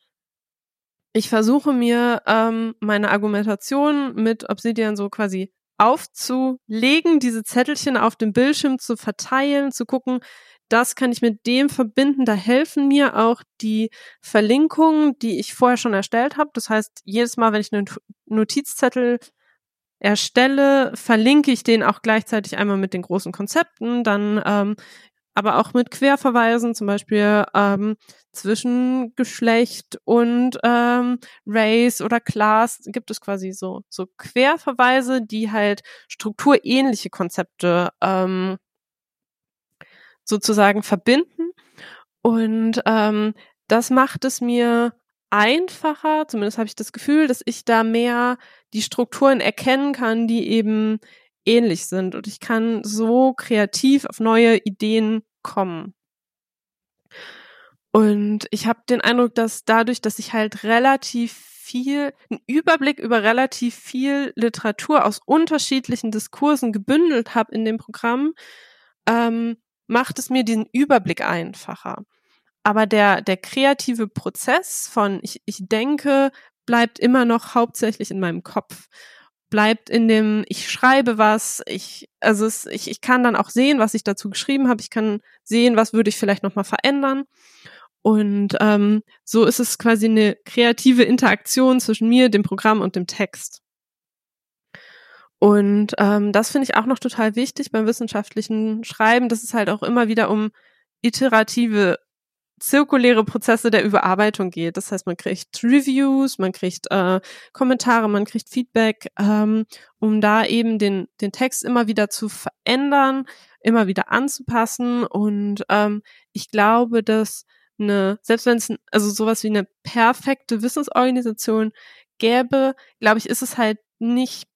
ich versuche mir ähm, meine Argumentation mit Obsidian so quasi aufzulegen, diese Zettelchen auf dem Bildschirm zu verteilen, zu gucken, das kann ich mit dem verbinden. Da helfen mir auch die Verlinkungen, die ich vorher schon erstellt habe. Das heißt, jedes Mal, wenn ich einen Notizzettel erstelle, verlinke ich den auch gleichzeitig einmal mit den großen Konzepten, dann ähm, aber auch mit Querverweisen, zum Beispiel ähm, zwischen Geschlecht und ähm, Race oder Class gibt es quasi so, so Querverweise, die halt strukturähnliche Konzepte ähm, sozusagen verbinden. Und ähm, das macht es mir einfacher, zumindest habe ich das Gefühl, dass ich da mehr die Strukturen erkennen kann, die eben ähnlich sind. Und ich kann so kreativ auf neue Ideen kommen. Und ich habe den Eindruck, dass dadurch, dass ich halt relativ viel, einen Überblick über relativ viel Literatur aus unterschiedlichen Diskursen gebündelt habe in dem Programm, ähm, macht es mir diesen Überblick einfacher. Aber der, der kreative Prozess von ich, ich denke, bleibt immer noch hauptsächlich in meinem Kopf bleibt in dem, ich schreibe was, ich, also es, ich, ich kann dann auch sehen, was ich dazu geschrieben habe, ich kann sehen, was würde ich vielleicht nochmal verändern. Und ähm, so ist es quasi eine kreative Interaktion zwischen mir, dem Programm und dem Text. Und ähm, das finde ich auch noch total wichtig beim wissenschaftlichen Schreiben, dass es halt auch immer wieder um iterative zirkuläre Prozesse der Überarbeitung geht. Das heißt, man kriegt Reviews, man kriegt äh, Kommentare, man kriegt Feedback, ähm, um da eben den, den Text immer wieder zu verändern, immer wieder anzupassen. Und ähm, ich glaube, dass eine, selbst wenn es also sowas wie eine perfekte Wissensorganisation gäbe, glaube ich, ist es halt nicht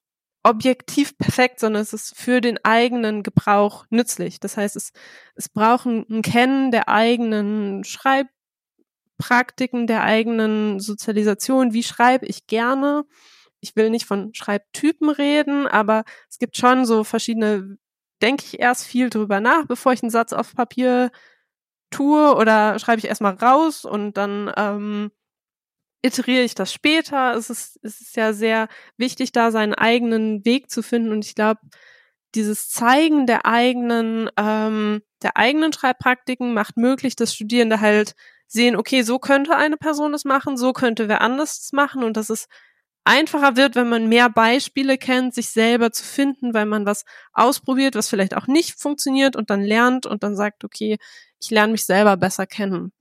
objektiv perfekt, sondern es ist für den eigenen Gebrauch nützlich. Das heißt, es, es braucht ein Kennen der eigenen Schreibpraktiken, der eigenen Sozialisation. Wie schreibe ich gerne? Ich will nicht von Schreibtypen reden, aber es gibt schon so verschiedene, denke ich erst viel drüber nach, bevor ich einen Satz auf Papier tue oder schreibe ich erstmal raus und dann ähm, iteriere ich das später. Es ist, es ist ja sehr wichtig, da seinen eigenen Weg zu finden. Und ich glaube, dieses Zeigen der eigenen, ähm, der eigenen Schreibpraktiken macht möglich, dass Studierende halt sehen, okay, so könnte eine Person es machen, so könnte wer anders es machen und dass es einfacher wird, wenn man mehr Beispiele kennt, sich selber zu finden, weil man was ausprobiert, was vielleicht auch nicht funktioniert und dann lernt und dann sagt, okay, ich lerne mich selber besser kennen.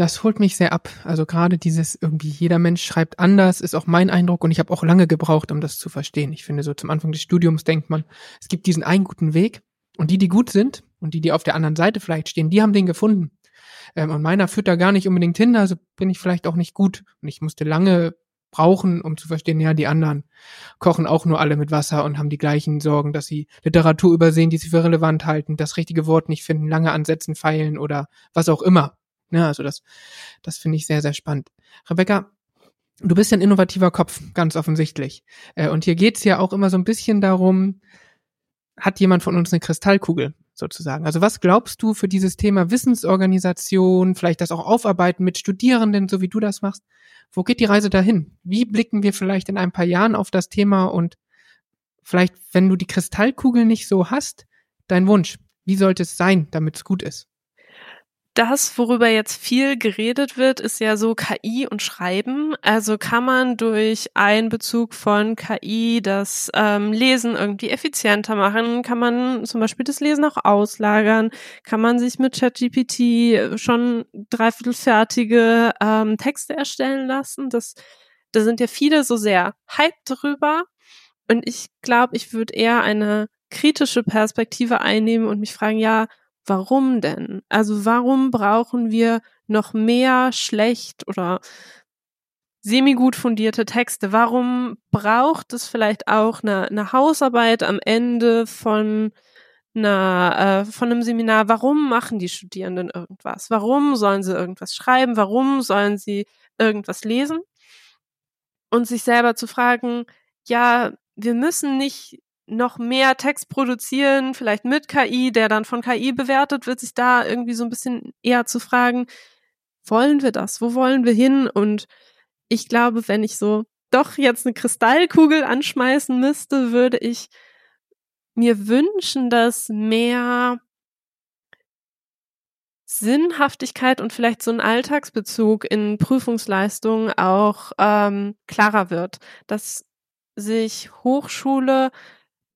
Das holt mich sehr ab. Also gerade dieses irgendwie jeder Mensch schreibt anders, ist auch mein Eindruck und ich habe auch lange gebraucht, um das zu verstehen. Ich finde so zum Anfang des Studiums denkt man, es gibt diesen einen guten Weg und die, die gut sind und die, die auf der anderen Seite vielleicht stehen, die haben den gefunden. Ähm, und meiner führt da gar nicht unbedingt hin, also bin ich vielleicht auch nicht gut. Und ich musste lange brauchen, um zu verstehen, ja, die anderen kochen auch nur alle mit Wasser und haben die gleichen Sorgen, dass sie Literatur übersehen, die sie für relevant halten, das richtige Wort nicht finden, lange ansetzen, feilen oder was auch immer. Ja, also das, das finde ich sehr, sehr spannend. Rebecca, du bist ein innovativer Kopf, ganz offensichtlich. Äh, und hier geht's ja auch immer so ein bisschen darum, hat jemand von uns eine Kristallkugel sozusagen? Also was glaubst du für dieses Thema Wissensorganisation, vielleicht das auch aufarbeiten mit Studierenden, so wie du das machst? Wo geht die Reise dahin? Wie blicken wir vielleicht in ein paar Jahren auf das Thema und vielleicht, wenn du die Kristallkugel nicht so hast, dein Wunsch, wie sollte es sein, damit es gut ist? Das, worüber jetzt viel geredet wird, ist ja so KI und Schreiben. Also kann man durch Einbezug von KI das ähm, Lesen irgendwie effizienter machen? Kann man zum Beispiel das Lesen auch auslagern? Kann man sich mit ChatGPT schon dreiviertel fertige ähm, Texte erstellen lassen? Das, da sind ja viele so sehr hyped drüber. Und ich glaube, ich würde eher eine kritische Perspektive einnehmen und mich fragen, ja, Warum denn? Also warum brauchen wir noch mehr schlecht oder semi-gut fundierte Texte? Warum braucht es vielleicht auch eine, eine Hausarbeit am Ende von einer, äh, von einem Seminar? Warum machen die Studierenden irgendwas? Warum sollen sie irgendwas schreiben? Warum sollen sie irgendwas lesen? Und sich selber zu fragen, ja, wir müssen nicht noch mehr Text produzieren, vielleicht mit KI, der dann von KI bewertet wird, sich da irgendwie so ein bisschen eher zu fragen, wollen wir das? Wo wollen wir hin? Und ich glaube, wenn ich so doch jetzt eine Kristallkugel anschmeißen müsste, würde ich mir wünschen, dass mehr Sinnhaftigkeit und vielleicht so ein Alltagsbezug in Prüfungsleistungen auch ähm, klarer wird, dass sich Hochschule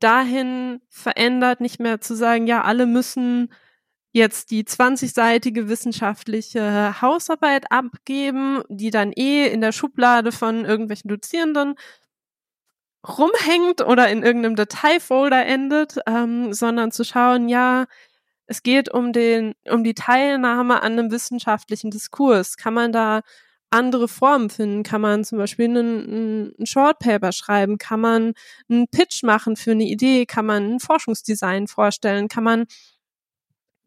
dahin verändert, nicht mehr zu sagen, ja, alle müssen jetzt die 20-seitige wissenschaftliche Hausarbeit abgeben, die dann eh in der Schublade von irgendwelchen Dozierenden rumhängt oder in irgendeinem Dateifolder endet, ähm, sondern zu schauen, ja, es geht um den, um die Teilnahme an einem wissenschaftlichen Diskurs. Kann man da andere Formen finden? Kann man zum Beispiel einen, einen Short Paper schreiben? Kann man einen Pitch machen für eine Idee? Kann man ein Forschungsdesign vorstellen? Kann man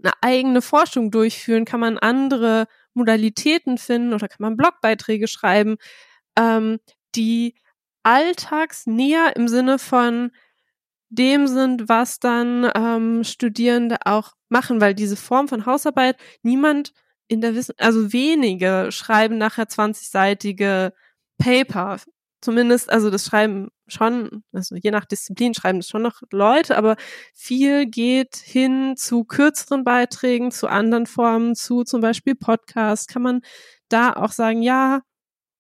eine eigene Forschung durchführen? Kann man andere Modalitäten finden oder kann man Blogbeiträge schreiben, ähm, die alltagsnäher im Sinne von dem sind, was dann ähm, Studierende auch machen, weil diese Form von Hausarbeit niemand in der Wissen, also wenige schreiben nachher 20-seitige Paper. Zumindest, also das schreiben schon, also je nach Disziplin schreiben das schon noch Leute, aber viel geht hin zu kürzeren Beiträgen, zu anderen Formen, zu zum Beispiel Podcasts. Kann man da auch sagen, ja,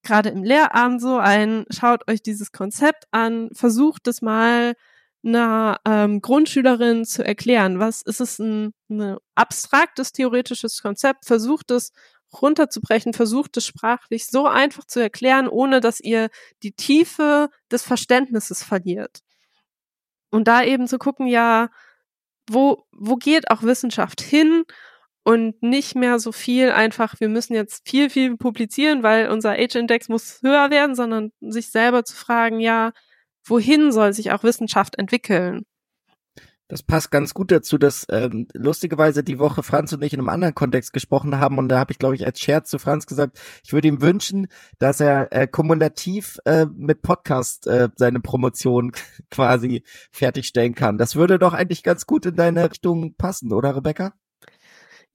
gerade im Lehramt so ein, schaut euch dieses Konzept an, versucht es mal einer ähm, Grundschülerin zu erklären, was ist es ein, ein abstraktes theoretisches Konzept, versucht es runterzubrechen, versucht es sprachlich so einfach zu erklären, ohne dass ihr die Tiefe des Verständnisses verliert. Und da eben zu gucken, ja, wo, wo geht auch Wissenschaft hin und nicht mehr so viel einfach, wir müssen jetzt viel, viel publizieren, weil unser Age-Index muss höher werden, sondern sich selber zu fragen, ja, wohin soll sich auch Wissenschaft entwickeln? Das passt ganz gut dazu, dass ähm, lustigerweise die Woche Franz und ich in einem anderen Kontext gesprochen haben und da habe ich, glaube ich, als Scherz zu Franz gesagt, ich würde ihm wünschen, dass er äh, kumulativ äh, mit Podcast äh, seine Promotion [laughs] quasi fertigstellen kann. Das würde doch eigentlich ganz gut in deine Richtung passen, oder Rebecca?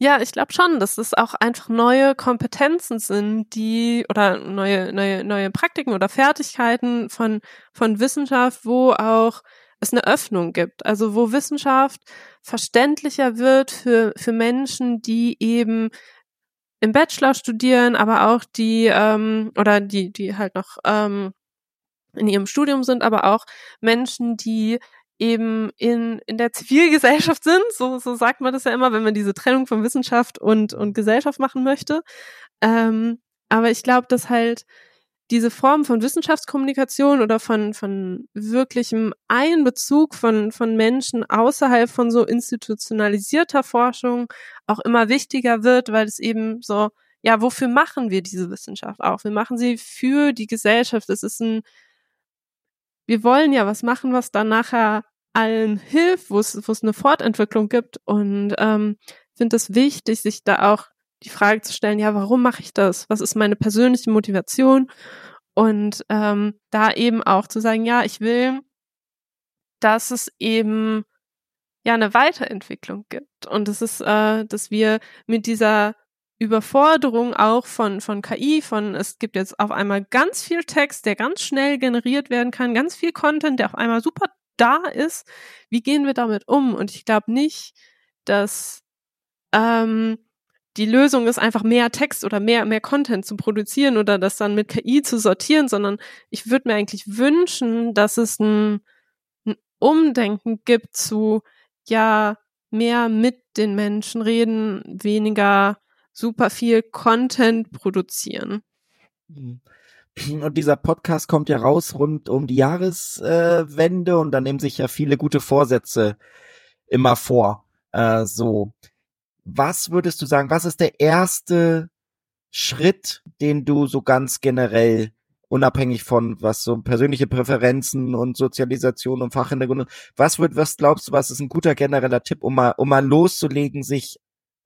Ja, ich glaube schon, dass es auch einfach neue Kompetenzen sind, die oder neue neue neue Praktiken oder Fertigkeiten von von Wissenschaft, wo auch es eine Öffnung gibt, also wo Wissenschaft verständlicher wird für für Menschen, die eben im Bachelor studieren, aber auch die ähm, oder die die halt noch ähm, in ihrem Studium sind, aber auch Menschen, die eben in, in der Zivilgesellschaft sind. So, so sagt man das ja immer, wenn man diese Trennung von Wissenschaft und, und Gesellschaft machen möchte. Ähm, aber ich glaube, dass halt diese Form von Wissenschaftskommunikation oder von, von wirklichem Einbezug von, von Menschen außerhalb von so institutionalisierter Forschung auch immer wichtiger wird, weil es eben so, ja, wofür machen wir diese Wissenschaft auch? Wir machen sie für die Gesellschaft. Es ist ein, wir wollen ja was machen, was dann nachher allen hilft, wo es, eine Fortentwicklung gibt. Und ähm, finde es wichtig, sich da auch die Frage zu stellen, ja, warum mache ich das? Was ist meine persönliche Motivation? Und ähm, da eben auch zu sagen, ja, ich will, dass es eben ja eine Weiterentwicklung gibt. Und das ist, äh, dass wir mit dieser Überforderung auch von, von KI, von es gibt jetzt auf einmal ganz viel Text, der ganz schnell generiert werden kann, ganz viel Content, der auf einmal super da ist, wie gehen wir damit um? Und ich glaube nicht, dass ähm, die Lösung ist, einfach mehr Text oder mehr, mehr Content zu produzieren oder das dann mit KI zu sortieren, sondern ich würde mir eigentlich wünschen, dass es ein, ein Umdenken gibt zu, ja, mehr mit den Menschen reden, weniger super viel Content produzieren. Mhm. Und dieser Podcast kommt ja raus rund um die Jahreswende äh, und da nehmen sich ja viele gute Vorsätze immer vor. Äh, so, was würdest du sagen, was ist der erste Schritt, den du so ganz generell unabhängig von was so persönliche Präferenzen und Sozialisation und Fachhintergrund, was wird, was glaubst du, was ist ein guter genereller Tipp, um mal, um mal loszulegen, sich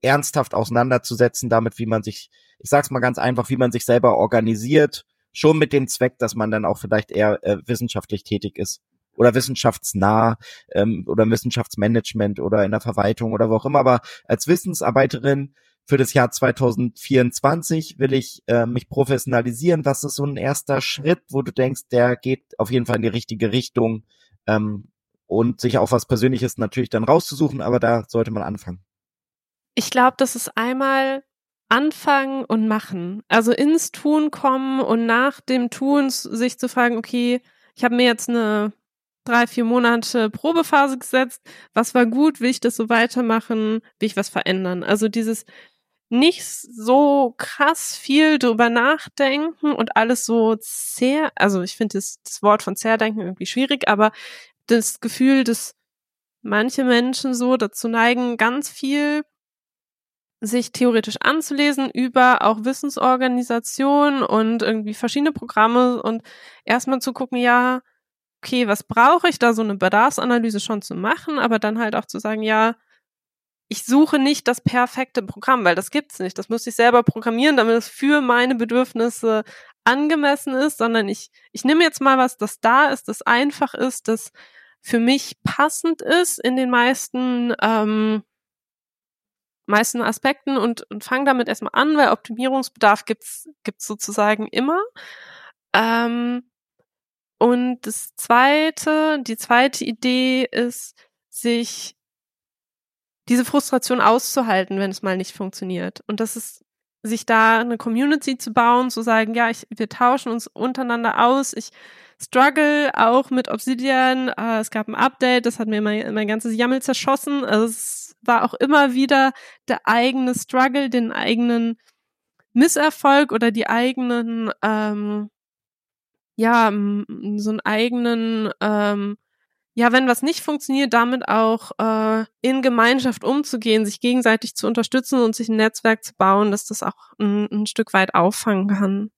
ernsthaft auseinanderzusetzen damit, wie man sich, ich sag's mal ganz einfach, wie man sich selber organisiert, schon mit dem Zweck, dass man dann auch vielleicht eher äh, wissenschaftlich tätig ist oder wissenschaftsnah ähm, oder Wissenschaftsmanagement oder in der Verwaltung oder wo auch immer. Aber als Wissensarbeiterin für das Jahr 2024 will ich äh, mich professionalisieren. Was ist so ein erster Schritt, wo du denkst, der geht auf jeden Fall in die richtige Richtung ähm, und sich auch was Persönliches natürlich dann rauszusuchen, aber da sollte man anfangen. Ich glaube, das ist einmal anfangen und machen. Also ins Tun kommen und nach dem Tun sich zu fragen, okay, ich habe mir jetzt eine drei, vier Monate Probephase gesetzt. Was war gut? Will ich das so weitermachen? Will ich was verändern? Also dieses nicht so krass viel drüber nachdenken und alles so sehr, also ich finde das, das Wort von Zerdenken irgendwie schwierig, aber das Gefühl, dass manche Menschen so dazu neigen, ganz viel sich theoretisch anzulesen über auch Wissensorganisationen und irgendwie verschiedene Programme und erstmal zu gucken, ja, okay, was brauche ich da, so eine Bedarfsanalyse schon zu machen, aber dann halt auch zu sagen, ja, ich suche nicht das perfekte Programm, weil das gibt's nicht. Das muss ich selber programmieren, damit es für meine Bedürfnisse angemessen ist, sondern ich, ich nehme jetzt mal was, das da ist, das einfach ist, das für mich passend ist in den meisten ähm, meisten Aspekten und, und fange damit erstmal an, weil Optimierungsbedarf gibt's gibt's sozusagen immer. Ähm, und das zweite, die zweite Idee ist, sich diese Frustration auszuhalten, wenn es mal nicht funktioniert. Und das ist, sich da eine Community zu bauen, zu sagen, ja, ich, wir tauschen uns untereinander aus. Ich struggle auch mit Obsidian. Äh, es gab ein Update, das hat mir mein, mein ganzes Jammel zerschossen. Also es war auch immer wieder der eigene Struggle, den eigenen Misserfolg oder die eigenen ähm, ja, so einen eigenen, ähm, ja, wenn was nicht funktioniert, damit auch äh, in Gemeinschaft umzugehen, sich gegenseitig zu unterstützen und sich ein Netzwerk zu bauen, dass das auch ein, ein Stück weit auffangen kann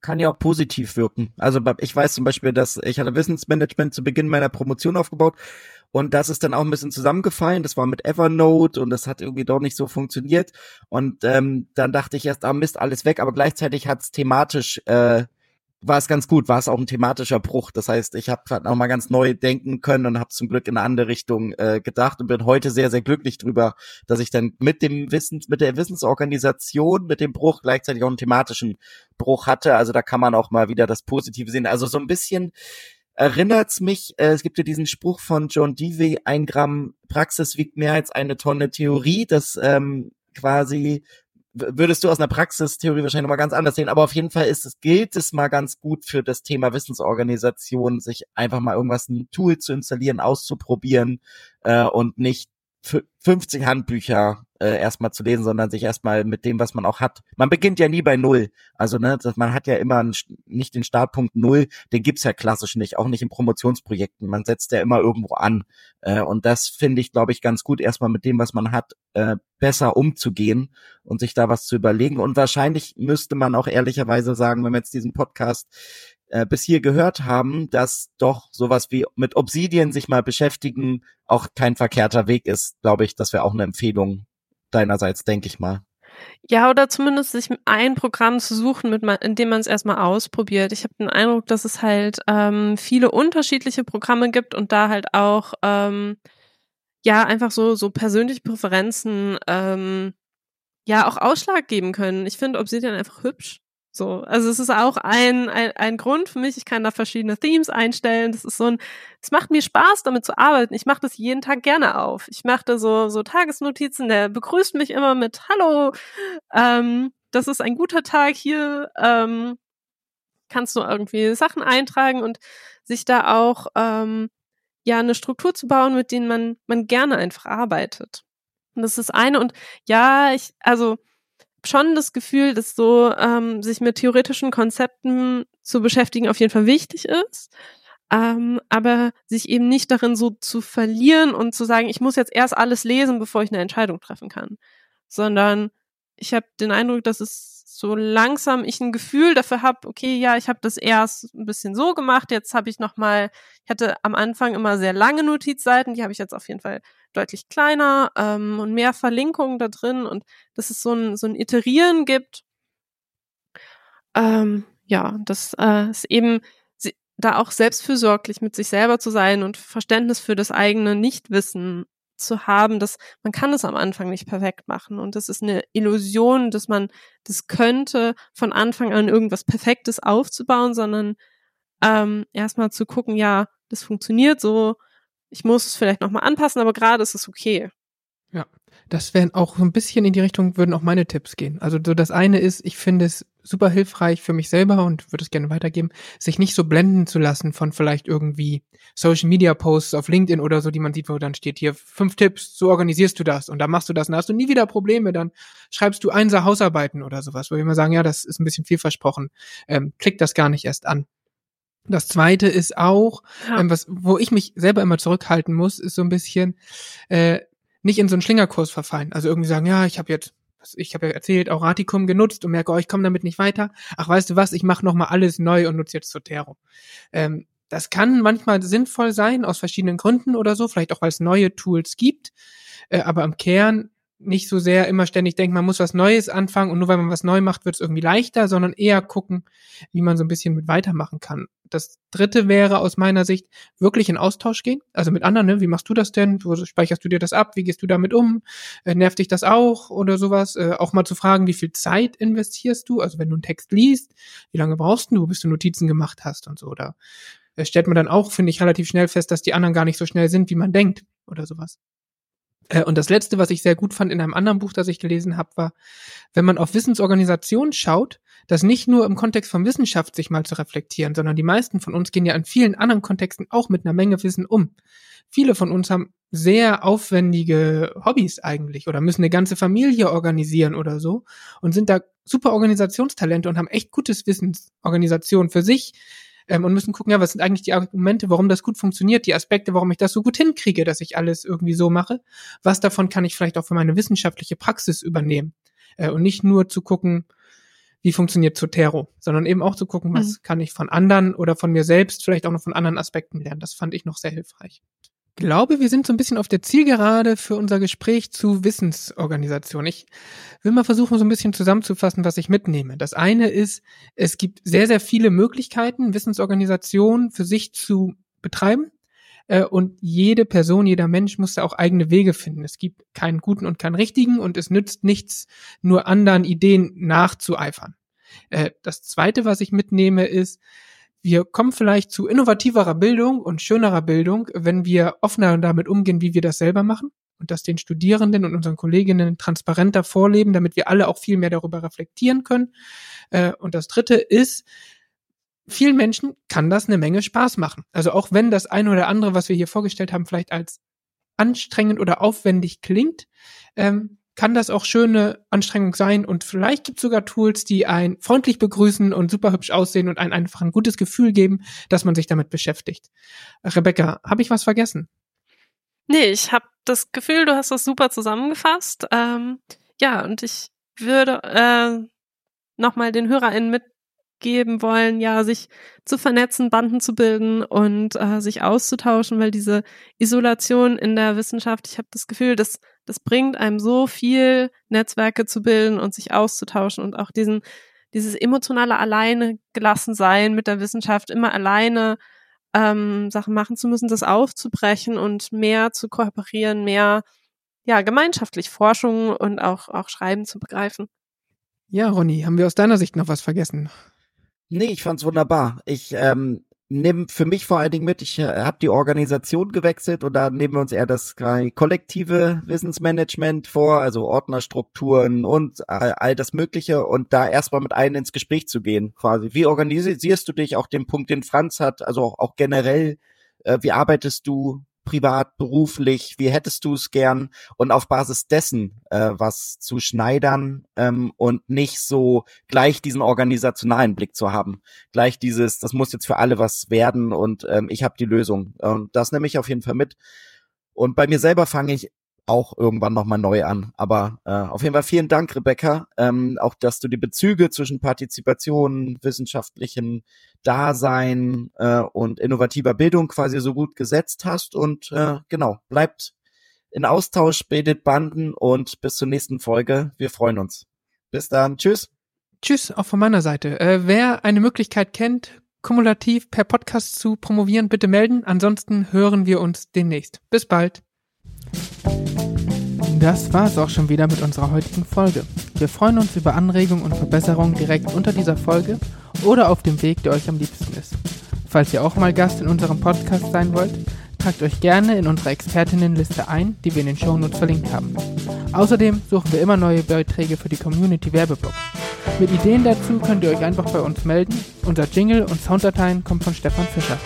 kann ja auch positiv wirken. Also ich weiß zum Beispiel, dass ich hatte Wissensmanagement zu Beginn meiner Promotion aufgebaut und das ist dann auch ein bisschen zusammengefallen. Das war mit Evernote und das hat irgendwie doch nicht so funktioniert. Und ähm, dann dachte ich erst, ah Mist, alles weg, aber gleichzeitig hat es thematisch äh, war es ganz gut, war es auch ein thematischer Bruch. Das heißt, ich habe halt noch mal ganz neu denken können und habe zum Glück in eine andere Richtung äh, gedacht und bin heute sehr, sehr glücklich drüber, dass ich dann mit dem Wissens, mit der Wissensorganisation, mit dem Bruch gleichzeitig auch einen thematischen Bruch hatte. Also da kann man auch mal wieder das Positive sehen. Also so ein bisschen erinnert's mich, äh, es gibt ja diesen Spruch von John Dewey, ein Gramm Praxis wiegt mehr als eine Tonne Theorie, dass ähm, quasi würdest du aus einer Praxistheorie wahrscheinlich nochmal ganz anders sehen, aber auf jeden Fall ist es, gilt es mal ganz gut für das Thema Wissensorganisation, sich einfach mal irgendwas, ein Tool zu installieren, auszuprobieren äh, und nicht 50 Handbücher äh, erstmal zu lesen, sondern sich erstmal mit dem, was man auch hat. Man beginnt ja nie bei Null. Also, ne, man hat ja immer einen, nicht den Startpunkt Null, den gibt's ja klassisch nicht, auch nicht in Promotionsprojekten. Man setzt ja immer irgendwo an. Äh, und das finde ich, glaube ich, ganz gut, erstmal mit dem, was man hat, äh, besser umzugehen und sich da was zu überlegen. Und wahrscheinlich müsste man auch ehrlicherweise sagen, wenn wir jetzt diesen Podcast äh, bis hier gehört haben, dass doch sowas wie mit Obsidian sich mal beschäftigen auch kein verkehrter Weg ist, glaube ich, das wäre auch eine Empfehlung deinerseits, denke ich mal. Ja, oder zumindest sich ein Programm zu suchen, mit man, in dem man es erstmal ausprobiert. Ich habe den Eindruck, dass es halt ähm, viele unterschiedliche Programme gibt und da halt auch ähm, ja einfach so so persönliche Präferenzen ähm, ja auch Ausschlag geben können. Ich finde Obsidian einfach hübsch. So, also es ist auch ein, ein, ein Grund für mich. Ich kann da verschiedene Themes einstellen. Das ist so ein, es macht mir Spaß, damit zu arbeiten. Ich mache das jeden Tag gerne auf. Ich mache da so, so Tagesnotizen. Der begrüßt mich immer mit Hallo. Ähm, das ist ein guter Tag hier. Ähm, kannst du irgendwie Sachen eintragen und sich da auch ähm, ja eine Struktur zu bauen, mit denen man man gerne einfach arbeitet. Und das ist eine und ja, ich also schon das Gefühl, dass so ähm, sich mit theoretischen Konzepten zu beschäftigen auf jeden Fall wichtig ist. Ähm, aber sich eben nicht darin so zu verlieren und zu sagen, ich muss jetzt erst alles lesen, bevor ich eine Entscheidung treffen kann. Sondern ich habe den Eindruck, dass es so langsam ich ein Gefühl dafür habe, okay, ja, ich habe das erst ein bisschen so gemacht, jetzt habe ich noch mal, ich hatte am Anfang immer sehr lange Notizseiten, die habe ich jetzt auf jeden Fall deutlich kleiner ähm, und mehr Verlinkungen da drin und dass es so ein, so ein Iterieren gibt. Ähm, ja, das äh, ist eben da auch selbstfürsorglich mit sich selber zu sein und Verständnis für das eigene Nichtwissen zu haben, dass man kann es am Anfang nicht perfekt machen und das ist eine Illusion, dass man das könnte, von Anfang an irgendwas Perfektes aufzubauen, sondern ähm, erstmal zu gucken, ja, das funktioniert so, ich muss es vielleicht nochmal anpassen, aber gerade ist es okay. Ja, Das wären auch so ein bisschen in die Richtung, würden auch meine Tipps gehen. Also so das eine ist, ich finde es super hilfreich für mich selber und würde es gerne weitergeben, sich nicht so blenden zu lassen von vielleicht irgendwie Social Media Posts auf LinkedIn oder so, die man sieht, wo dann steht hier fünf Tipps, so organisierst du das und dann machst du das und dann hast du nie wieder Probleme, dann schreibst du Einser Hausarbeiten oder sowas, wo wir immer sagen, ja, das ist ein bisschen viel versprochen, ähm, klick das gar nicht erst an. Das zweite ist auch, ja. ähm, was, wo ich mich selber immer zurückhalten muss, ist so ein bisschen äh, nicht in so einen Schlingerkurs verfallen. Also irgendwie sagen, ja, ich habe jetzt, ich habe ja erzählt, Auratikum genutzt und merke, oh, ich komme damit nicht weiter. Ach, weißt du was, ich mache nochmal alles neu und nutze jetzt Zotero. Ähm, das kann manchmal sinnvoll sein, aus verschiedenen Gründen oder so, vielleicht auch, weil es neue Tools gibt. Äh, aber im Kern nicht so sehr immer ständig denken, man muss was Neues anfangen und nur weil man was neu macht, wird es irgendwie leichter, sondern eher gucken, wie man so ein bisschen mit weitermachen kann. Das dritte wäre aus meiner Sicht wirklich in Austausch gehen, also mit anderen, ne? wie machst du das denn? Wo speicherst du dir das ab? Wie gehst du damit um? Äh, nervt dich das auch oder sowas? Äh, auch mal zu fragen, wie viel Zeit investierst du? Also wenn du einen Text liest, wie lange brauchst du, bis du Notizen gemacht hast und so, oder äh, stellt man dann auch, finde ich, relativ schnell fest, dass die anderen gar nicht so schnell sind, wie man denkt oder sowas. Äh, und das letzte, was ich sehr gut fand in einem anderen Buch, das ich gelesen habe, war, wenn man auf Wissensorganisationen schaut, das nicht nur im Kontext von Wissenschaft sich mal zu reflektieren, sondern die meisten von uns gehen ja in vielen anderen Kontexten auch mit einer Menge Wissen um. Viele von uns haben sehr aufwendige Hobbys eigentlich oder müssen eine ganze Familie organisieren oder so und sind da super Organisationstalente und haben echt gutes Wissensorganisation für sich, ähm, und müssen gucken, ja, was sind eigentlich die Argumente, warum das gut funktioniert, die Aspekte, warum ich das so gut hinkriege, dass ich alles irgendwie so mache. Was davon kann ich vielleicht auch für meine wissenschaftliche Praxis übernehmen äh, und nicht nur zu gucken, wie funktioniert Zotero, sondern eben auch zu gucken, was mhm. kann ich von anderen oder von mir selbst vielleicht auch noch von anderen Aspekten lernen. Das fand ich noch sehr hilfreich glaube, wir sind so ein bisschen auf der Zielgerade für unser Gespräch zu Wissensorganisation. Ich will mal versuchen, so ein bisschen zusammenzufassen, was ich mitnehme. Das eine ist, es gibt sehr, sehr viele Möglichkeiten, Wissensorganisation für sich zu betreiben. Äh, und jede Person, jeder Mensch muss da auch eigene Wege finden. Es gibt keinen guten und keinen richtigen und es nützt nichts, nur anderen Ideen nachzueifern. Äh, das zweite, was ich mitnehme, ist, wir kommen vielleicht zu innovativerer Bildung und schönerer Bildung, wenn wir offener damit umgehen, wie wir das selber machen und das den Studierenden und unseren Kolleginnen transparenter vorleben, damit wir alle auch viel mehr darüber reflektieren können. Äh, und das Dritte ist, vielen Menschen kann das eine Menge Spaß machen. Also auch wenn das eine oder andere, was wir hier vorgestellt haben, vielleicht als anstrengend oder aufwendig klingt, ähm, kann das auch schöne Anstrengung sein und vielleicht gibt es sogar Tools, die einen freundlich begrüßen und super hübsch aussehen und einen einfach ein gutes Gefühl geben, dass man sich damit beschäftigt. Rebecca, habe ich was vergessen? Nee, ich habe das Gefühl, du hast das super zusammengefasst. Ähm, ja, und ich würde äh, nochmal den HörerInnen mit geben wollen, ja, sich zu vernetzen, Banden zu bilden und äh, sich auszutauschen, weil diese Isolation in der Wissenschaft, ich habe das Gefühl, das, das bringt einem so viel, Netzwerke zu bilden und sich auszutauschen und auch diesen, dieses emotionale alleine gelassen sein mit der Wissenschaft, immer alleine ähm, Sachen machen zu müssen, das aufzubrechen und mehr zu kooperieren, mehr ja, gemeinschaftlich Forschung und auch, auch Schreiben zu begreifen. Ja, Ronny, haben wir aus deiner Sicht noch was vergessen? Nee, ich fand's wunderbar. Ich ähm, nehme für mich vor allen Dingen mit, ich äh, habe die Organisation gewechselt und da nehmen wir uns eher das kollektive Wissensmanagement vor, also Ordnerstrukturen und all, das Mögliche und da erstmal mit allen ins Gespräch zu gehen, quasi. Wie organisierst du dich? Auch den Punkt, den Franz hat, also auch, auch generell, äh, wie arbeitest du? Privat, beruflich, wie hättest du es gern und auf Basis dessen äh, was zu schneidern ähm, und nicht so gleich diesen organisationalen Blick zu haben. Gleich dieses, das muss jetzt für alle was werden und ähm, ich habe die Lösung. Und das nehme ich auf jeden Fall mit. Und bei mir selber fange ich auch irgendwann nochmal neu an. Aber äh, auf jeden Fall vielen Dank, Rebecca. Ähm, auch, dass du die Bezüge zwischen Partizipation, wissenschaftlichem Dasein äh, und innovativer Bildung quasi so gut gesetzt hast. Und äh, genau, bleibt in Austausch, bildet Banden und bis zur nächsten Folge. Wir freuen uns. Bis dann. Tschüss. Tschüss, auch von meiner Seite. Äh, wer eine Möglichkeit kennt, kumulativ per Podcast zu promovieren, bitte melden. Ansonsten hören wir uns demnächst. Bis bald. Das war es auch schon wieder mit unserer heutigen Folge. Wir freuen uns über Anregungen und Verbesserungen direkt unter dieser Folge oder auf dem Weg, der euch am liebsten ist. Falls ihr auch mal Gast in unserem Podcast sein wollt, tragt euch gerne in unsere Expertinnenliste ein, die wir in den Shownotes verlinkt haben. Außerdem suchen wir immer neue Beiträge für die Community Werbeblogs. Mit Ideen dazu könnt ihr euch einfach bei uns melden. Unser Jingle und Sounddateien kommen von Stefan Fischer.